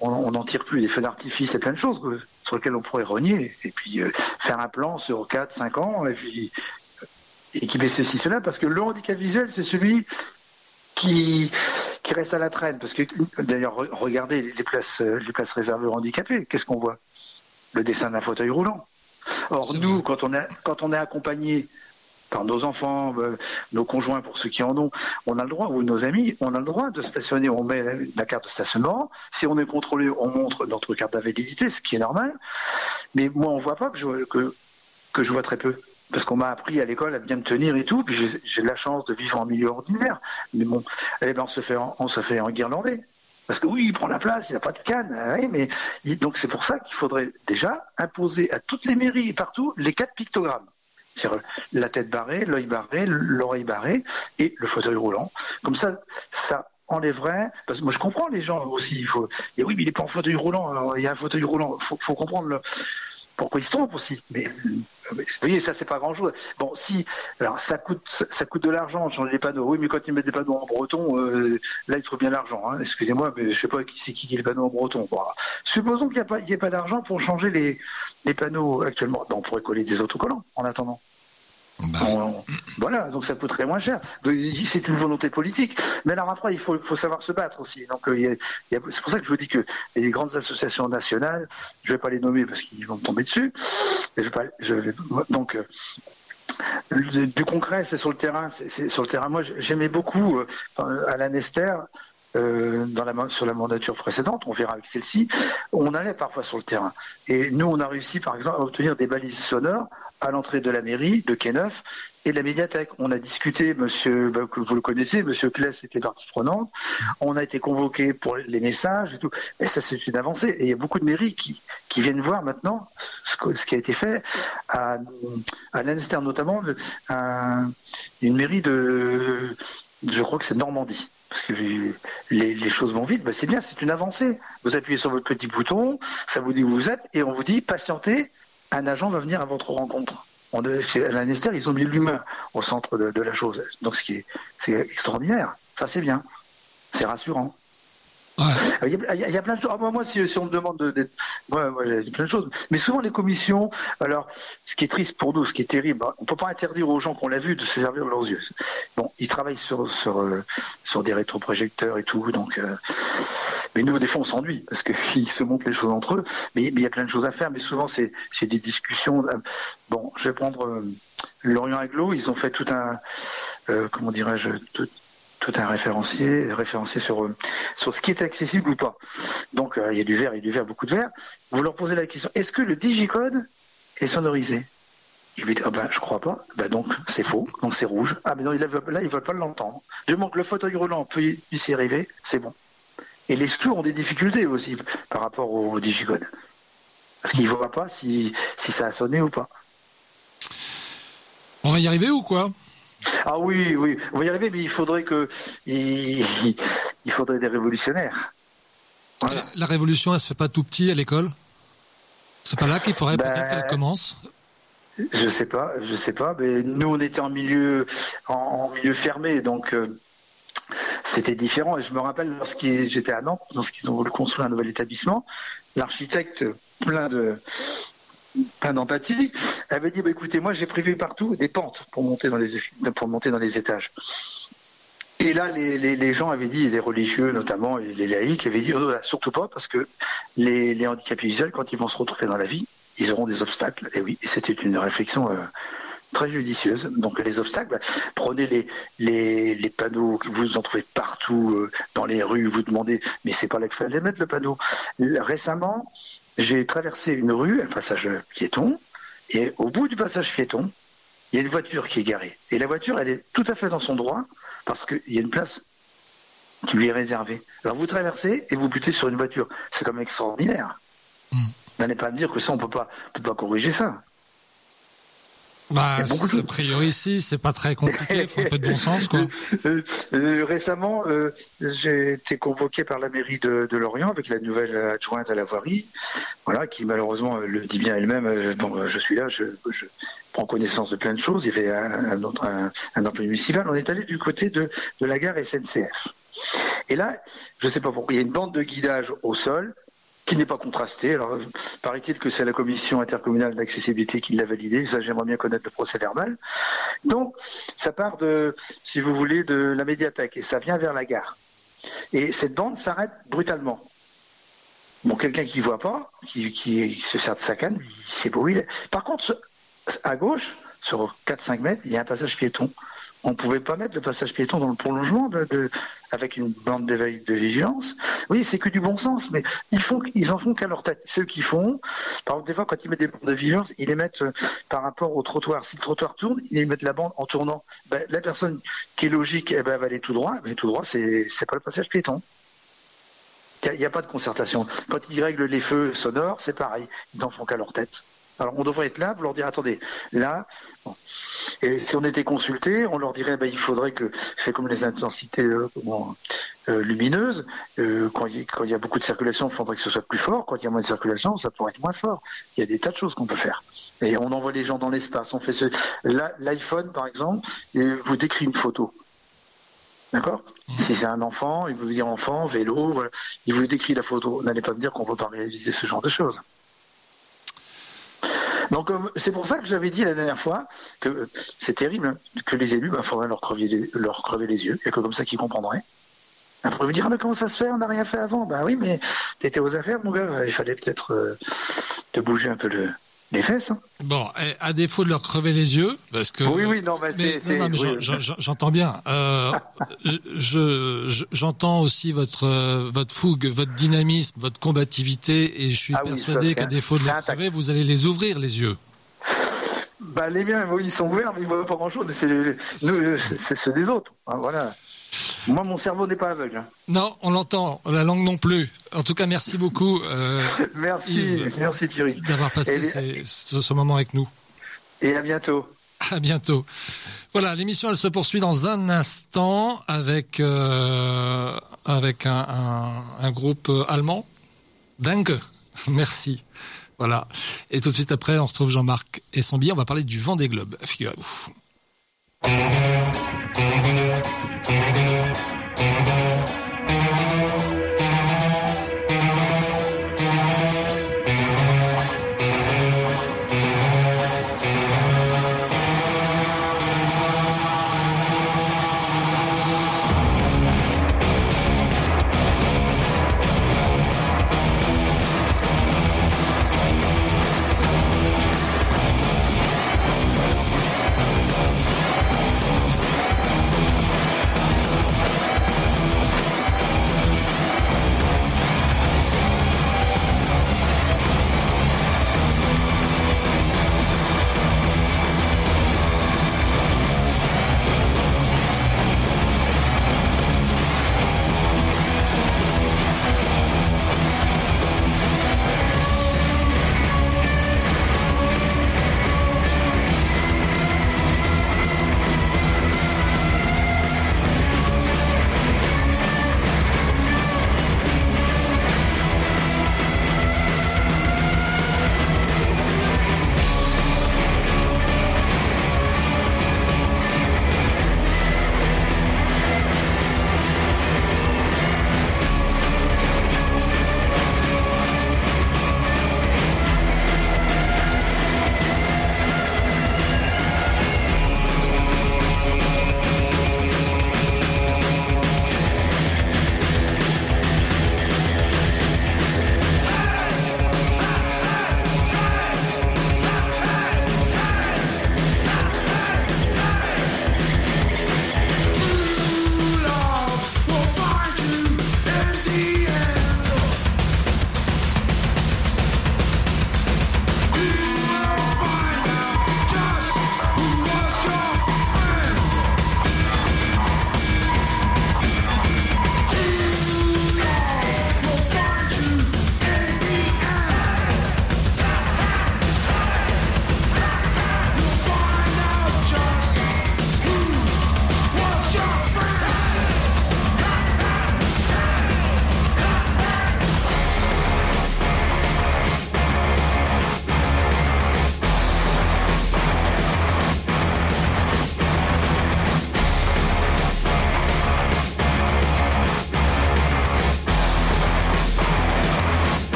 on n'en tire plus. Des feux d'artifice et plein de choses sur lesquelles on pourrait rogner. Et puis, faire un plan sur 4, 5 ans. Et puis, équiper ceci, cela. Parce que le handicap visuel, c'est celui qui, qui reste à la traîne. Parce que, d'ailleurs, re- regardez les places, les places réservées aux handicapés. Qu'est-ce qu'on voit? Le dessin d'un fauteuil roulant. Or, nous, quand on, est, quand on est accompagné par nos enfants, euh, nos conjoints pour ceux qui en ont, on a le droit, ou nos amis, on a le droit de stationner, on met la carte de stationnement. Si on est contrôlé, on montre notre carte d'invalidité, ce qui est normal. Mais moi, on voit pas que je, que, que je vois très peu. Parce qu'on m'a appris à l'école à bien me tenir et tout, puis j'ai j'ai la chance de vivre en milieu ordinaire. Mais bon, eh ben on se fait, en- on se fait en guirlandais. Parce que oui, il prend la place, il n'a pas de canne. oui, mais donc c'est pour ça qu'il faudrait déjà imposer à toutes les mairies et partout les quatre pictogrammes. C'est-à-dire la tête barrée, l'œil barré, l'oreille barrée et le fauteuil roulant. Comme ça, ça enlèverait. Parce que moi, je comprends les gens aussi. Il faut. Et oui, mais il n'est pas en fauteuil roulant. Alors, il y a un fauteuil roulant. Faut, faut comprendre le- pourquoi il se trompe aussi. Mais, vous voyez, ça, c'est pas grand-chose. Bon, si. Alors, ça coûte, ça, coûte de l'argent de changer les panneaux. Oui, mais quand ils mettent des panneaux en breton, euh, là, ils trouvent bien l'argent. hein. Excusez-moi, mais je sais pas qui c'est qui dit les panneaux en breton. Bon, supposons qu'il n'y ait pas d'argent pour changer les, les panneaux actuellement. Ben, on pourrait coller des autocollants en attendant. Bah, On- voilà, donc ça coûterait moins cher. C'est une volonté politique. Mais alors après, il faut, faut savoir se battre aussi. Donc, euh, c'est pour ça que je vous dis que les grandes associations nationales, je vais pas les nommer parce qu'ils vont me tomber dessus. Mais je vais pas, je vais- donc, euh, du concret, c'est sur le terrain. C'est sur le terrain. Moi, j'aimais beaucoup euh, Alain Esther. euh, dans la, ma- sur la mandature précédente, on verra avec celle-ci, on allait parfois sur le terrain. Et nous, on a réussi, par exemple, à obtenir des balises sonores à l'entrée de la mairie, de Quai Neuf et de la médiathèque. On a discuté, monsieur, bah, vous le connaissez, monsieur Kless était partie prenante. On a été convoqué pour les messages et tout. Et ça, c'est une avancée. Et il y a beaucoup de mairies qui, qui viennent voir maintenant ce, qui a été fait à, à Leinster, notamment, une mairie de, je crois que c'est Normandie. Parce que les, les choses vont vite, bah c'est bien, c'est une avancée. Vous appuyez sur votre petit bouton, ça vous dit où vous êtes, et on vous dit patientez, un agent va venir à votre rencontre. On, Esther, ils ont mis l'humain au centre de, de la chose. Donc ce qui est, c'est extraordinaire. Ça c'est bien. C'est rassurant. Il y, a, plein de choses. Ah, moi, moi, si, on me demande de- d'être. Ouais, ouais, il y a plein de choses. Mais souvent, les commissions. Alors, ce qui est triste pour nous, ce qui est terrible, on ne peut pas interdire aux gens qu'on l'a vu de se servir de leurs yeux. Bon, ils travaillent sur, sur, euh, sur des rétroprojecteurs et tout. Donc, euh, mais nous, des fois, on s'ennuie parce qu'ils se montrent les choses entre eux. Mais, il y a plein de choses à faire. Mais souvent, c'est des discussions. euh, Bon, je vais prendre Lorient Aglo. Ils ont fait tout un. comment dirais-je tout un référencier, référencier sur, euh, sur ce qui est accessible ou pas. Donc euh, il y a du vert, il y a du vert, beaucoup de vert. Vous leur posez la question est-ce que le digicode est sonorisé? Il lui dit, ah ben, je crois pas. Ben, donc, c'est faux. Donc, c'est rouge. Ah, mais non, là, ils veulent pas l'entendre. Du moment que le fauteuil roulant peut y, arriver, c'est bon. Et les sourds ont des difficultés aussi par rapport au digicode. Parce qu'ils voient pas si, si ça a sonné ou pas. On va y arriver ou quoi? Ah oui, oui, on va y arriver, mais il faudrait que, il, il faudrait des révolutionnaires. Voilà. La révolution, elle se fait pas tout petit à l'école? C'est pas là qu'il faudrait Ben, peut-être qu'elle commence? Je sais pas, je sais pas. Mais nous, on était en milieu, en, en milieu fermé, donc euh, c'était différent. Et je me rappelle lorsqu'ils j'étais à Nantes, lorsqu'ils ont voulu construire un nouvel établissement, l'architecte, plein de plein d'empathie, avait dit bah, écoutez, moi j'ai prévu partout des pentes pour monter dans les es- pour monter dans les étages. Et là, les, les, gens avaient dit, les religieux notamment, les laïcs avaient dit, oh, surtout pas, parce que les, les handicapés visuels, quand ils vont se retrouver dans la vie, ils auront des obstacles. Et oui, c'était une réflexion euh, très judicieuse. Donc les obstacles, bah, prenez les, les, les panneaux que vous en trouvez partout euh, dans les rues, vous demandez, mais c'est pas là qu'il fallait mettre le panneau. Récemment, j'ai traversé une rue, un passage piéton, et au bout du passage piéton, il y a une voiture qui est garée. Et la voiture, elle est tout à fait dans son droit, parce qu'il y a une place qui lui est réservée. Alors vous traversez et vous butez sur une voiture. C'est quand même extraordinaire. Mm. N'allez pas me dire que ça, on peut pas, on peut pas corriger ça. Bah, a priori, si, c'est pas très compliqué, il faut un peu de bon sens, quoi. Euh, euh, récemment, euh, j'ai été convoqué par la mairie de, de Lorient avec la nouvelle adjointe à la voirie, voilà, qui malheureusement euh, le dit bien elle-même. euh, bon, je suis là, je, je prends connaissance de plein de choses. Il y avait un, un autre, un, un employé municipal. On est allé du côté de, de la gare SNCF. Et là, je sais pas pourquoi, il y a une bande de guidage au sol qui n'est pas contrastée. Alors, paraît-il que c'est la commission intercommunale d'accessibilité qui l'a validé. Ça, j'aimerais bien connaître le procès verbal. Donc, ça part de, si vous voulez, de la médiathèque et ça vient vers la gare. Et cette bande s'arrête brutalement. Bon, quelqu'un qui voit pas, qui, se sert de sa canne, où il est. Par contre, à gauche, sur 4-5 mètres, il y a un passage piéton. On ne pouvait pas mettre le passage piéton dans le prolongement de- avec une bande d'éveil de vigilance. Oui, c'est que du bon sens, mais ils font, ils en font qu'à leur tête. Ceux qui font, par exemple, des fois, quand ils mettent des bandes de vigilance, ils les mettent euh, par rapport au trottoir. Si le trottoir tourne, ils mettent la bande en tournant. Ben, la personne qui est logique, eh ben, elle va aller tout droit. Mais tout droit, c'est, pas le passage piéton. Il n'y a, pas de concertation. Quand ils règlent les feux sonores, c'est pareil. Ils n'en font qu'à leur tête. Alors on devrait être là pour leur dire attendez, là, bon. et si on était consulté, on leur dirait ben, il faudrait que c'est comme les intensités euh, euh, lumineuses, euh, quand il y, quand il y a beaucoup de circulation, il faudrait que ce soit plus fort. Quand il y a moins de circulation, ça pourrait être moins fort. Il y a des tas de choses qu'on peut faire. Et on envoie les gens dans l'espace. On fait ce, là, l'iPhone par exemple, euh, vous décrit une photo. D'accord? Si c'est un enfant, il vous dire enfant, vélo, voilà. il vous décrit la photo. N'allez pas me dire qu'on ne peut pas réaliser ce genre de choses. Donc euh, c'est pour ça que j'avais dit la dernière fois que euh, c'est terrible hein, que les élus, il faudrait leur crever, les, leur crever les yeux. A que comme ça qu'ils comprendraient. Après vous dire ah, mais comment ça se fait? On n'a rien fait avant. Bah oui, mais t'étais aux affaires, mon gars. Il fallait peut-être euh, te bouger un peu le, les fesses. hein. Bon, eh, à défaut de leur crever les yeux, parce que. Oui, oui, non, bah, Mais, oui. j'en- j'entends bien. Euh, je, je- j'entends aussi votre euh, votre fougue, votre dynamisme, votre combativité, et je suis Ah persuadé qu'à défaut de intact. crever, vous allez les ouvrir les yeux. Bah, les miens, oui, ils sont ouverts, mais ils voient pas euh, c'est c'est ceux des autres. hein, voilà. Moi, mon cerveau n'est pas aveugle. hein. Non, on l'entend, la langue non plus. En tout cas, merci beaucoup euh, Merci, Yves. merci Thierry. d'avoir passé Et les- ces- ce, ce moment avec nous. Et à bientôt. À bientôt. Voilà, l'émission elle se poursuit dans un instant avec euh, avec un, un, un groupe allemand. Dingue. Merci. Voilà. Et tout de suite après, on retrouve Jean-Marc et son billet. On va parler du vent des globes. Figurez-vous. Thank you.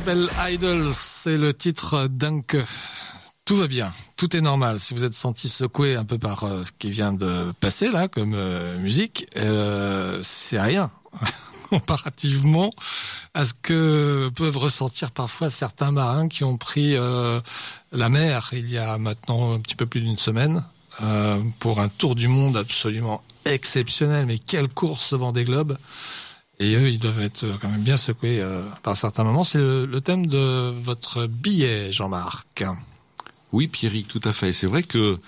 S'appelle Idols, c'est le titre Dunk. Tout va bien, tout est normal. Si vous êtes senti secoué un peu par euh, ce qui vient de passer là comme euh, musique, euh, c'est rien comparativement à ce que peuvent ressentir parfois certains marins qui ont pris la mer il y a maintenant un petit peu plus d'une semaine pour un tour du monde absolument exceptionnel. Mais quelle course ce des globes et eux, ils doivent être quand même bien secoués euh, par certains moments. C'est le, thème de votre billet, Jean-Marc. Oui, Pierrick, tout à fait. C'est vrai que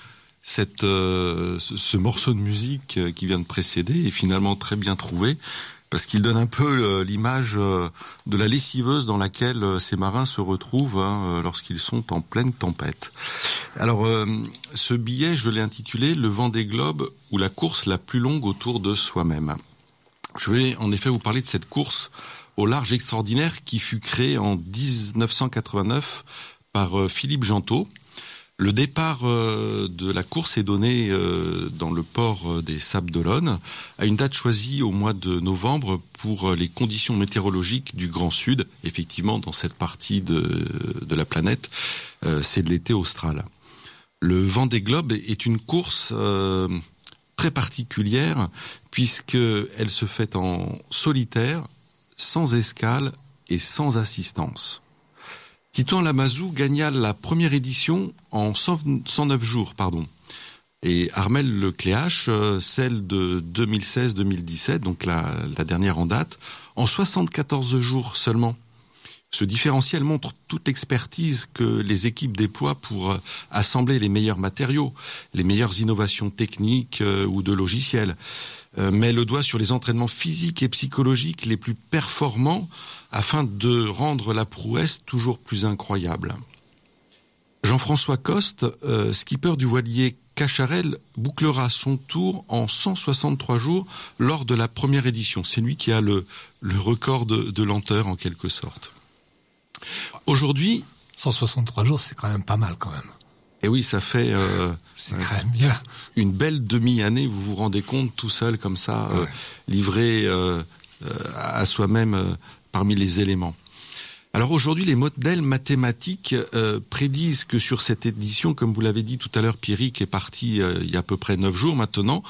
cette, euh, ce, morceau de musique euh, qui vient de précéder est finalement très bien trouvé parce qu'il donne un peu l'image de la lessiveuse dans laquelle ces marins se retrouvent hein, lorsqu'ils sont en pleine tempête. Alors, ce billet, je l'ai intitulé Le vent des globes ou la course la plus longue autour de soi-même. Je vais en effet vous parler de cette course au large extraordinaire qui fut créée en 1989 par euh, Philippe Gentot. Le départ euh, de la course est donné euh, dans le port des Sables d'Olonne à une date choisie au mois de novembre pour les conditions météorologiques du Grand Sud. Effectivement, dans cette partie de, la planète, c'est l'été austral. Le Vendée Globe est une course très particulière puisqu'elle se fait en solitaire, sans escale et sans assistance. Titouan Lamazou gagna la première édition en 109 jours, pardon. Et Armel Lecléache, euh, celle de 2016-2017, donc la, dernière en date, en 74 jours seulement. Ce différentiel montre toute l'expertise que les équipes déploient pour euh, assembler les meilleurs matériaux, les meilleures innovations techniques euh, ou de logiciels, met le doigt sur les entraînements physiques et psychologiques les plus performants afin de rendre la prouesse toujours plus incroyable. Jean-François Coste, skipper du voilier Cacharel, bouclera son tour en 163 jours lors de la première édition. C'est lui qui a le, record de lenteur en quelque sorte. Aujourd'hui, 163 jours, c'est quand même pas mal quand même. Et oui, ça fait euh, c'est quand même bien une belle demi-année. Vous vous rendez compte tout seul comme ça, euh, livré euh, à soi-même parmi les éléments. Alors aujourd'hui, les modèles mathématiques prédisent que sur cette édition, comme vous l'avez dit tout à l'heure, Pierrick est parti il y a à peu près neuf jours maintenant,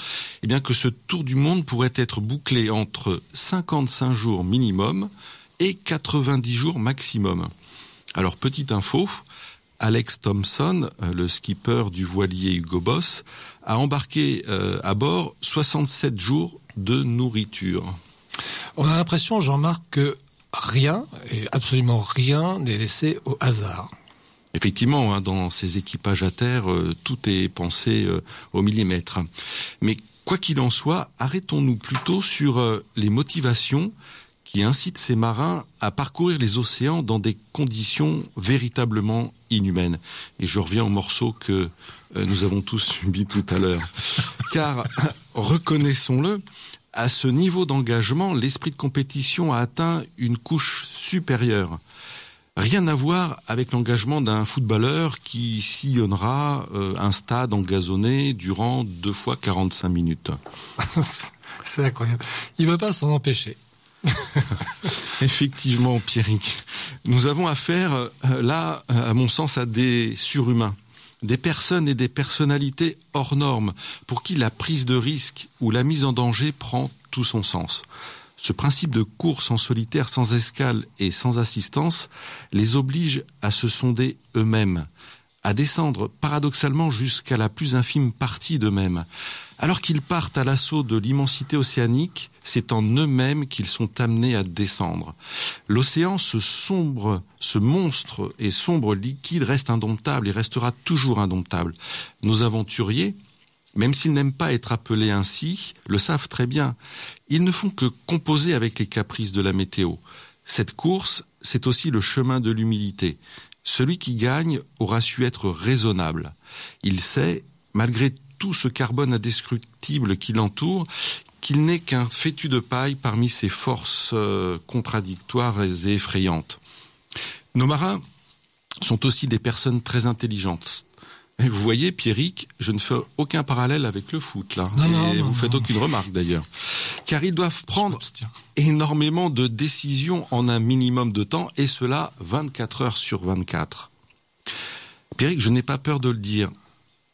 eh bien que ce tour du monde pourrait être bouclé entre 55 jours minimum et 90 jours maximum. Alors petite info, Alex Thompson, euh, le skipper du voilier Hugo Boss, a embarqué euh, à bord 67 jours de nourriture. On a l'impression, Jean-Marc, que rien, et absolument rien, n'est laissé au hasard. Effectivement, hein, dans ces équipages à terre, euh, tout est pensé au millimètre. Mais quoi qu'il en soit, arrêtons-nous plutôt sur les motivations qui incite ces marins à parcourir les océans dans des conditions véritablement inhumaines. Et je reviens au morceau que euh, nous avons tous subi tout à l'heure. Car, reconnaissons-le, à ce niveau d'engagement, l'esprit de compétition a atteint une couche supérieure. Rien à voir avec l'engagement d'un footballeur qui sillonnera euh, un stade engazonné durant deux fois 45 minutes. C'est incroyable. Il ne veut pas s'en empêcher. Effectivement, Pierrick. Nous avons affaire, euh, là, à mon sens, à des surhumains, des personnes et des personnalités hors normes, pour qui la prise de risque ou la mise en danger prend tout son sens. Ce principe de course en solitaire sans escale et sans assistance les oblige à se sonder eux-mêmes, à descendre paradoxalement jusqu'à la plus infime partie d'eux-mêmes, alors qu'ils partent à l'assaut de l'immensité océanique, c'est en eux-mêmes qu'ils sont amenés à descendre. L'océan, ce sombre, ce monstre et sombre liquide reste indomptable et restera toujours indomptable. Nos aventuriers, même s'ils n'aiment pas être appelés ainsi, le savent très bien. Ils ne font que composer avec les caprices de la météo. Cette course, c'est aussi le chemin de l'humilité. Celui qui gagne aura su être raisonnable. Il sait, malgré tout ce carbone indestructible qui l'entoure, qu'il n'est qu'un fétu de paille parmi ces forces euh, contradictoires et effrayantes. Nos marins sont aussi des personnes très intelligentes, Et vous voyez, Pierrick, je ne fais aucun parallèle avec le foot, là. Non, Et non, vous non, faites aucune remarque, d'ailleurs. Car ils doivent prendre énormément de décisions en un minimum de temps, et cela 24 heures sur 24. Pierrick, je n'ai pas peur de le dire.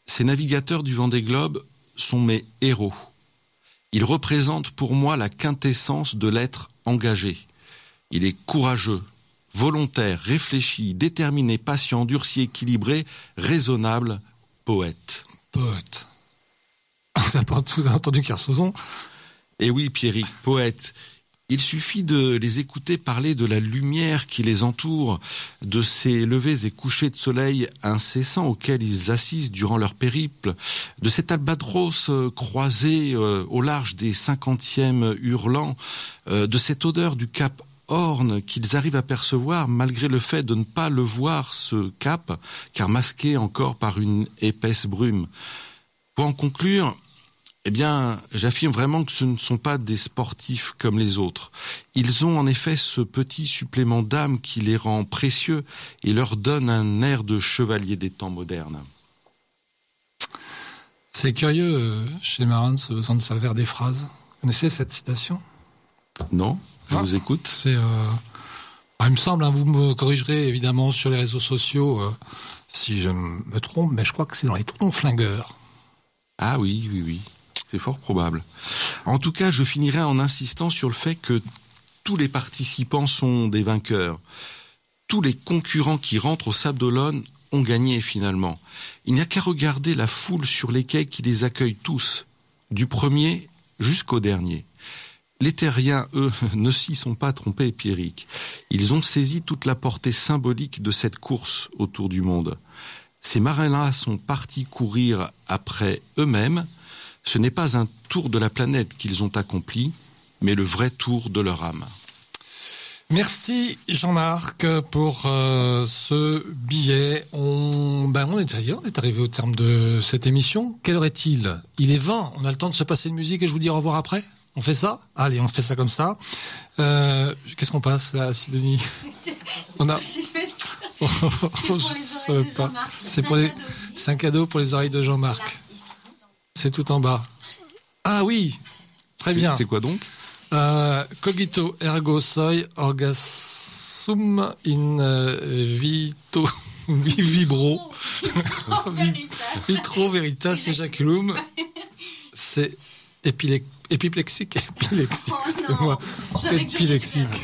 Ces navigateurs du Vendée Globe sont mes héros. Ils représentent pour moi la quintessence de l'être engagé. Il est courageux, volontaire, réfléchi, déterminé, patient, durci, équilibré, raisonnable, poète. Poète. Vous avez pas tout entendu Kersozon Et oui, Pierrick, poète. Il suffit de les écouter parler de la lumière qui les entoure, de ces levées et couchers de soleil incessants auxquels ils assistent durant leur périple, de cet albatros euh, croisé euh, au large des cinquantièmes hurlants, euh, de cette odeur du cap Horn qu'ils arrivent à percevoir malgré le fait de ne pas le voir, ce cap, car masqué encore par une épaisse brume. Pour en conclure, eh bien, j'affirme vraiment que ce ne sont pas des sportifs comme les autres. Ils ont en effet ce petit supplément d'âme qui les rend précieux et leur donne un air de chevalier des temps modernes. C'est curieux euh, chez Marin ce besoin de servir des phrases. Vous connaissez cette citation? Non Je Ah. vous écoute. C'est, euh, ah, il me semble, hein, vous me corrigerez évidemment sur les réseaux sociaux euh, si je me trompe, mais je crois que c'est dans les tournois flingueurs. Ah oui, oui, oui. C'est fort probable. En tout cas, je finirai en insistant sur le fait que tous les participants sont des vainqueurs. Tous les concurrents qui rentrent au Sable d'Olonne ont gagné finalement. Il n'y a qu'à regarder la foule sur les quais qui les accueille tous, du premier jusqu'au dernier. Les terriens, eux, ne s'y sont pas trompés, Pierrick. Ils ont saisi toute la portée symbolique de cette course autour du monde. Ces marins-là sont partis courir après eux-mêmes. Ce n'est pas un tour de la planète qu'ils ont accompli, mais le vrai tour de leur âme. Merci Jean-Marc pour euh, ce billet. On, ben on, est, on arrivé au terme de cette émission. Quelle heure est-il? Il est 20. On a le temps de se passer une musique et je vous dis au revoir après? On fait ça? Allez, on fait ça comme ça. Euh, Qu'est-ce qu'on passe là, Sidonie? On a... Je sais pas. C'est pour les... C'est un cadeau pour les oreilles de Jean-Marc. C'est tout en bas. Ah oui Très C'est- bien. C'est quoi donc? Euh, cogito ergo soi orgasum in euh, vito vi- vibro. Vitro veritas ejaculum c'est épiplexique épilexique Oh c'est moi. épilexique.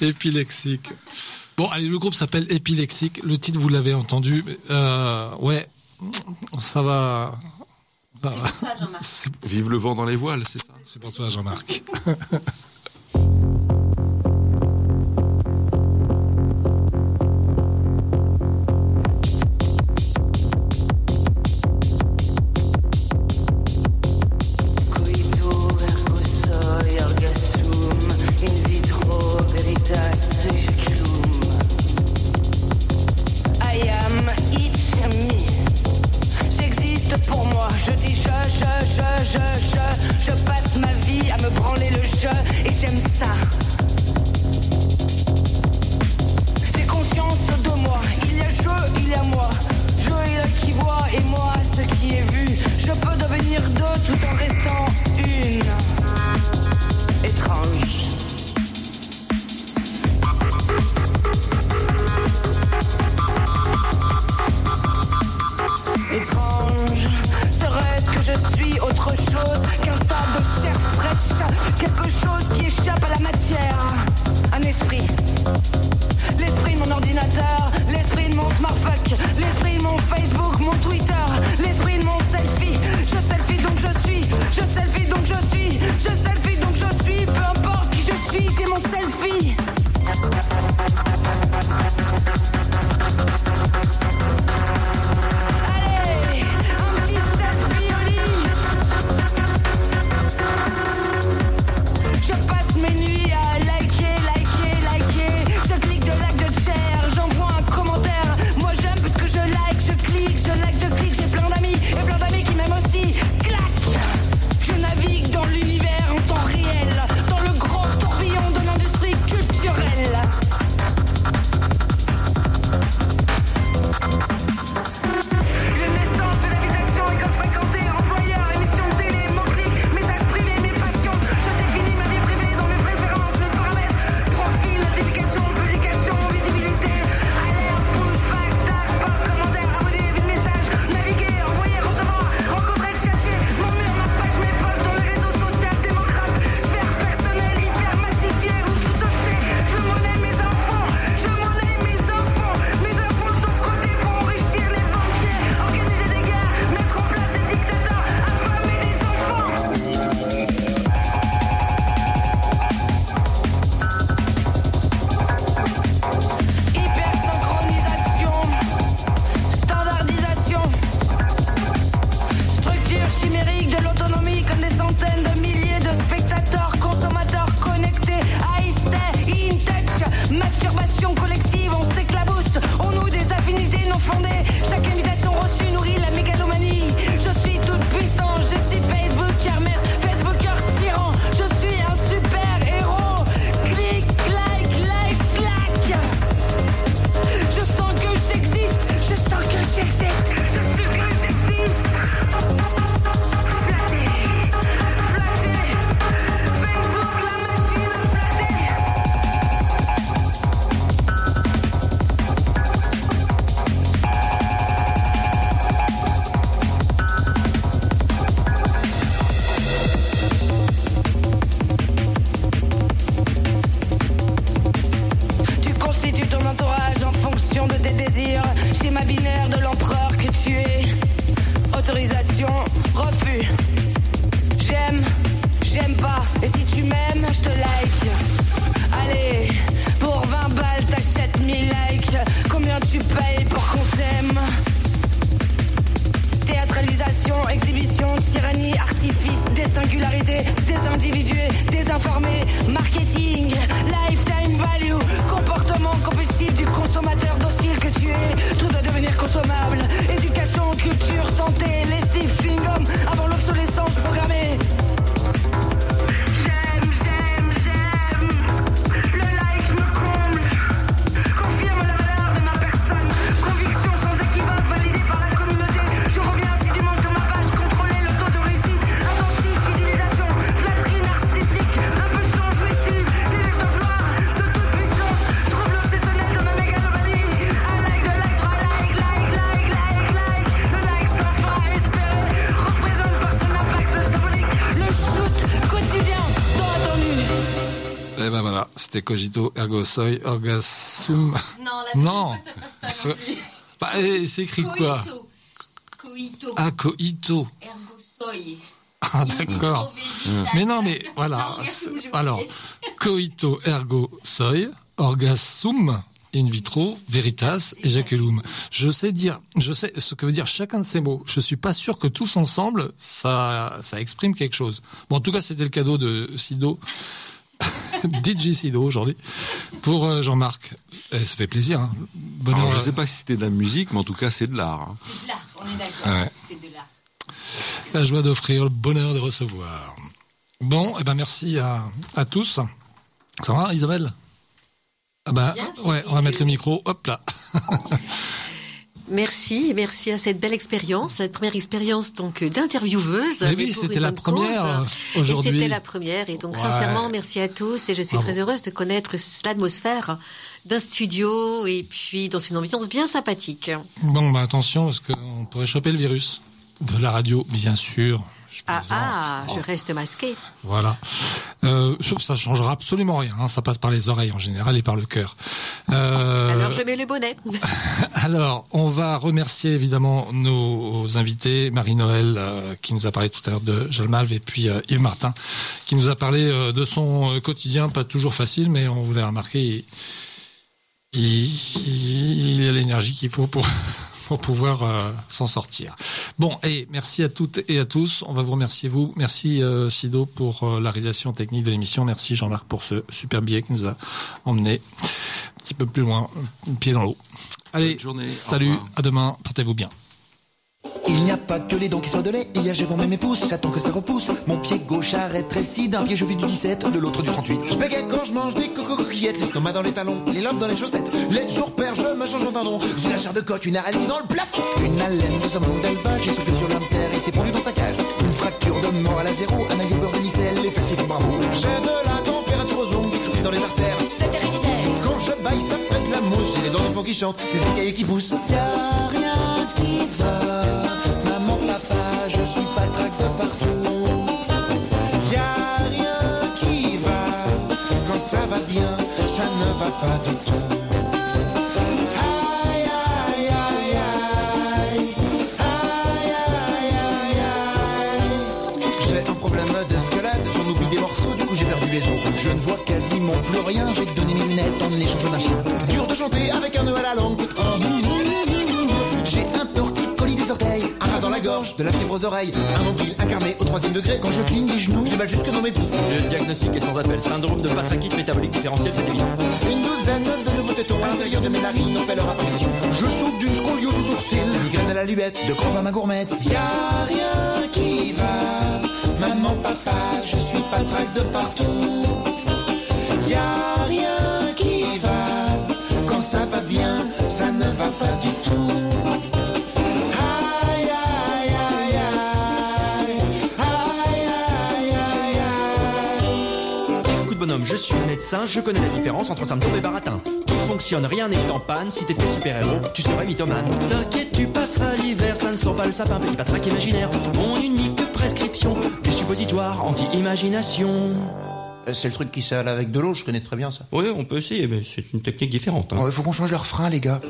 épilexique. Bon allez le groupe s'appelle épilexique. Le titre vous l'avez entendu euh, ouais ça va. Ça C'est va. pour toi, Vive le vent dans les voiles, c'est ça? C'est pour toi Jean-Marc this. Cogito Ergo Soi Orgasum. Non, la Non. fois, ça passe pas non plus. Bah, eh, c'est écrit quoi Coito. Coito. Ah, Coito. Ergo soi. Ah, d'accord. Mais non, mais voilà. c'est- Alors, coito ergo soi, orgasum in vitro, veritas, ejaculum. Je sais dire, je sais ce que veut dire chacun de ces mots. Je suis pas sûr que tous ensemble, ça, ça exprime quelque chose. Bon, en tout cas, c'était le cadeau de Sido. DJ Sido aujourd'hui pour euh, Jean-Marc. Eh, ça fait plaisir. Hein. Bonheur. Alors, je sais pas si c'était de la musique, mais en tout cas, c'est de l'art. hein. C'est de l'art, on est d'accord. Ouais. C'est de l'art. La joie d'offrir, le bonheur de recevoir. Bon, eh ben merci à, à tous. Ça va, Isabelle? Ah bah, Bien. ouais, on va mettre le micro. Hop là. Merci, merci à cette belle expérience, cette première expérience donc d'intervieweuse. Mais oui, c'était la première aujourd'hui. C'était la première. Et donc, Ouais. sincèrement, merci à tous. Et je suis Bravo. très heureuse de connaître l'atmosphère d'un studio et puis dans une ambiance bien sympathique. Bon, bah attention, parce qu'on pourrait choper le virus de la radio, bien sûr. Je Ah, ah, Oh, je reste masquée. Voilà. Euh, ça changera absolument rien. hein. Ça passe par les oreilles en général et par le cœur. Euh, Alors, je mets le bonnet. Alors, on va remercier évidemment nos invités, Marie-Noël euh, qui nous a parlé tout à l'heure de Jalmalve et puis euh, Yves Martin qui nous a parlé de son quotidien, pas toujours facile, mais on vous l'a remarqué, il, il, il a l'énergie qu'il faut pour, pour pouvoir euh, s'en sortir. Bon, et merci à toutes et à tous. On va vous remercier vous. Merci euh, Sido pour euh, la réalisation technique de l'émission. Merci Jean-Marc pour ce super billet qui nous a emmené un petit peu plus loin, pied dans l'eau. Allez, journée, salut, à demain, portez-vous bien. Il n'y a pas que les dents qui soient de lait, il y a j'ai bon mes pouces, j'attends que ça repousse. Mon pied gauche arrête rétréci, d'un pied je vis du 17, de l'autre du 38. Je bégaye quand je mange des coco coquillettes, l'estomac dans les talons, les lobes dans les chaussettes. Les jours pères, je me change en dindon. J'ai la chair de coq, une araignée dans le plafond. Une haleine de saumon d'élevage, j'ai soufflé sur l'hamster et s'est pendu dans sa cage. Une fracture de mort à la zéro, un aïe beurre de micelle, les fesses qui font bravo. J'ai de la température aux ongles, dans les artères. Je ça fait de la mousse. J'ai les dents d'enfant qui chantent, des écailles qui poussent. Y'a rien qui va. Maman, papa, je suis pas traque de partout. Y'a rien qui va. Quand ça va bien, ça ne va pas du tout. Plus rien, j'ai donné mes lunettes en échange d'un chien. Dur de chanter avec un nœud à la langue. J'ai un torticolis des orteils, un rat dans la gorge, de la fièvre aux oreilles, un nombril incarné au troisième degré. Quand je cligne les genoux, j'ai mal jusque dans mes poux. Le diagnostic est sans appel. Syndrome de patrachite métabolique différentiel, c'est évident. Une douzaine de nouveaux tétons à l'intérieur de mes narines ont fait leur apparition. Je souffre d'une scoliose au sourcil, migraine à la luette, de crampes à ma gourmette. Y'a rien qui va, maman, papa, je suis pas de partout. Y'a rien qui va, quand ça va bien, ça ne va pas du tout. Aïe, aïe, aïe, aïe. Aïe, aïe, aïe, aïe. Écoute bonhomme, je suis médecin, je connais la différence entre symptômes et baratin. Fonctionne, rien n'est en panne. Si t'étais super-héros, tu serais mythomane. T'inquiète, tu passeras l'hiver, ça ne sent pas le sapin, petit patraque imaginaire. Mon unique prescription, des suppositoires anti-imagination. Euh, C'est le truc qui sale avec de l'eau, je connais très bien ça. Oui, on peut essayer, mais c'est une technique différente. hein. Ouais, faut qu'on change leur frein, les gars.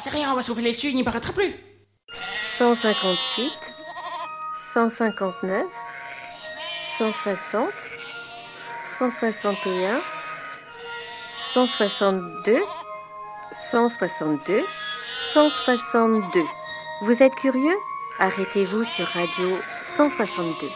c'est rien, on va souffler dessus, il n'y paraîtra plus. 158, 159, 160, 161, 162, 162, 162. Vous êtes curieux? Arrêtez-vous sur Radio 162.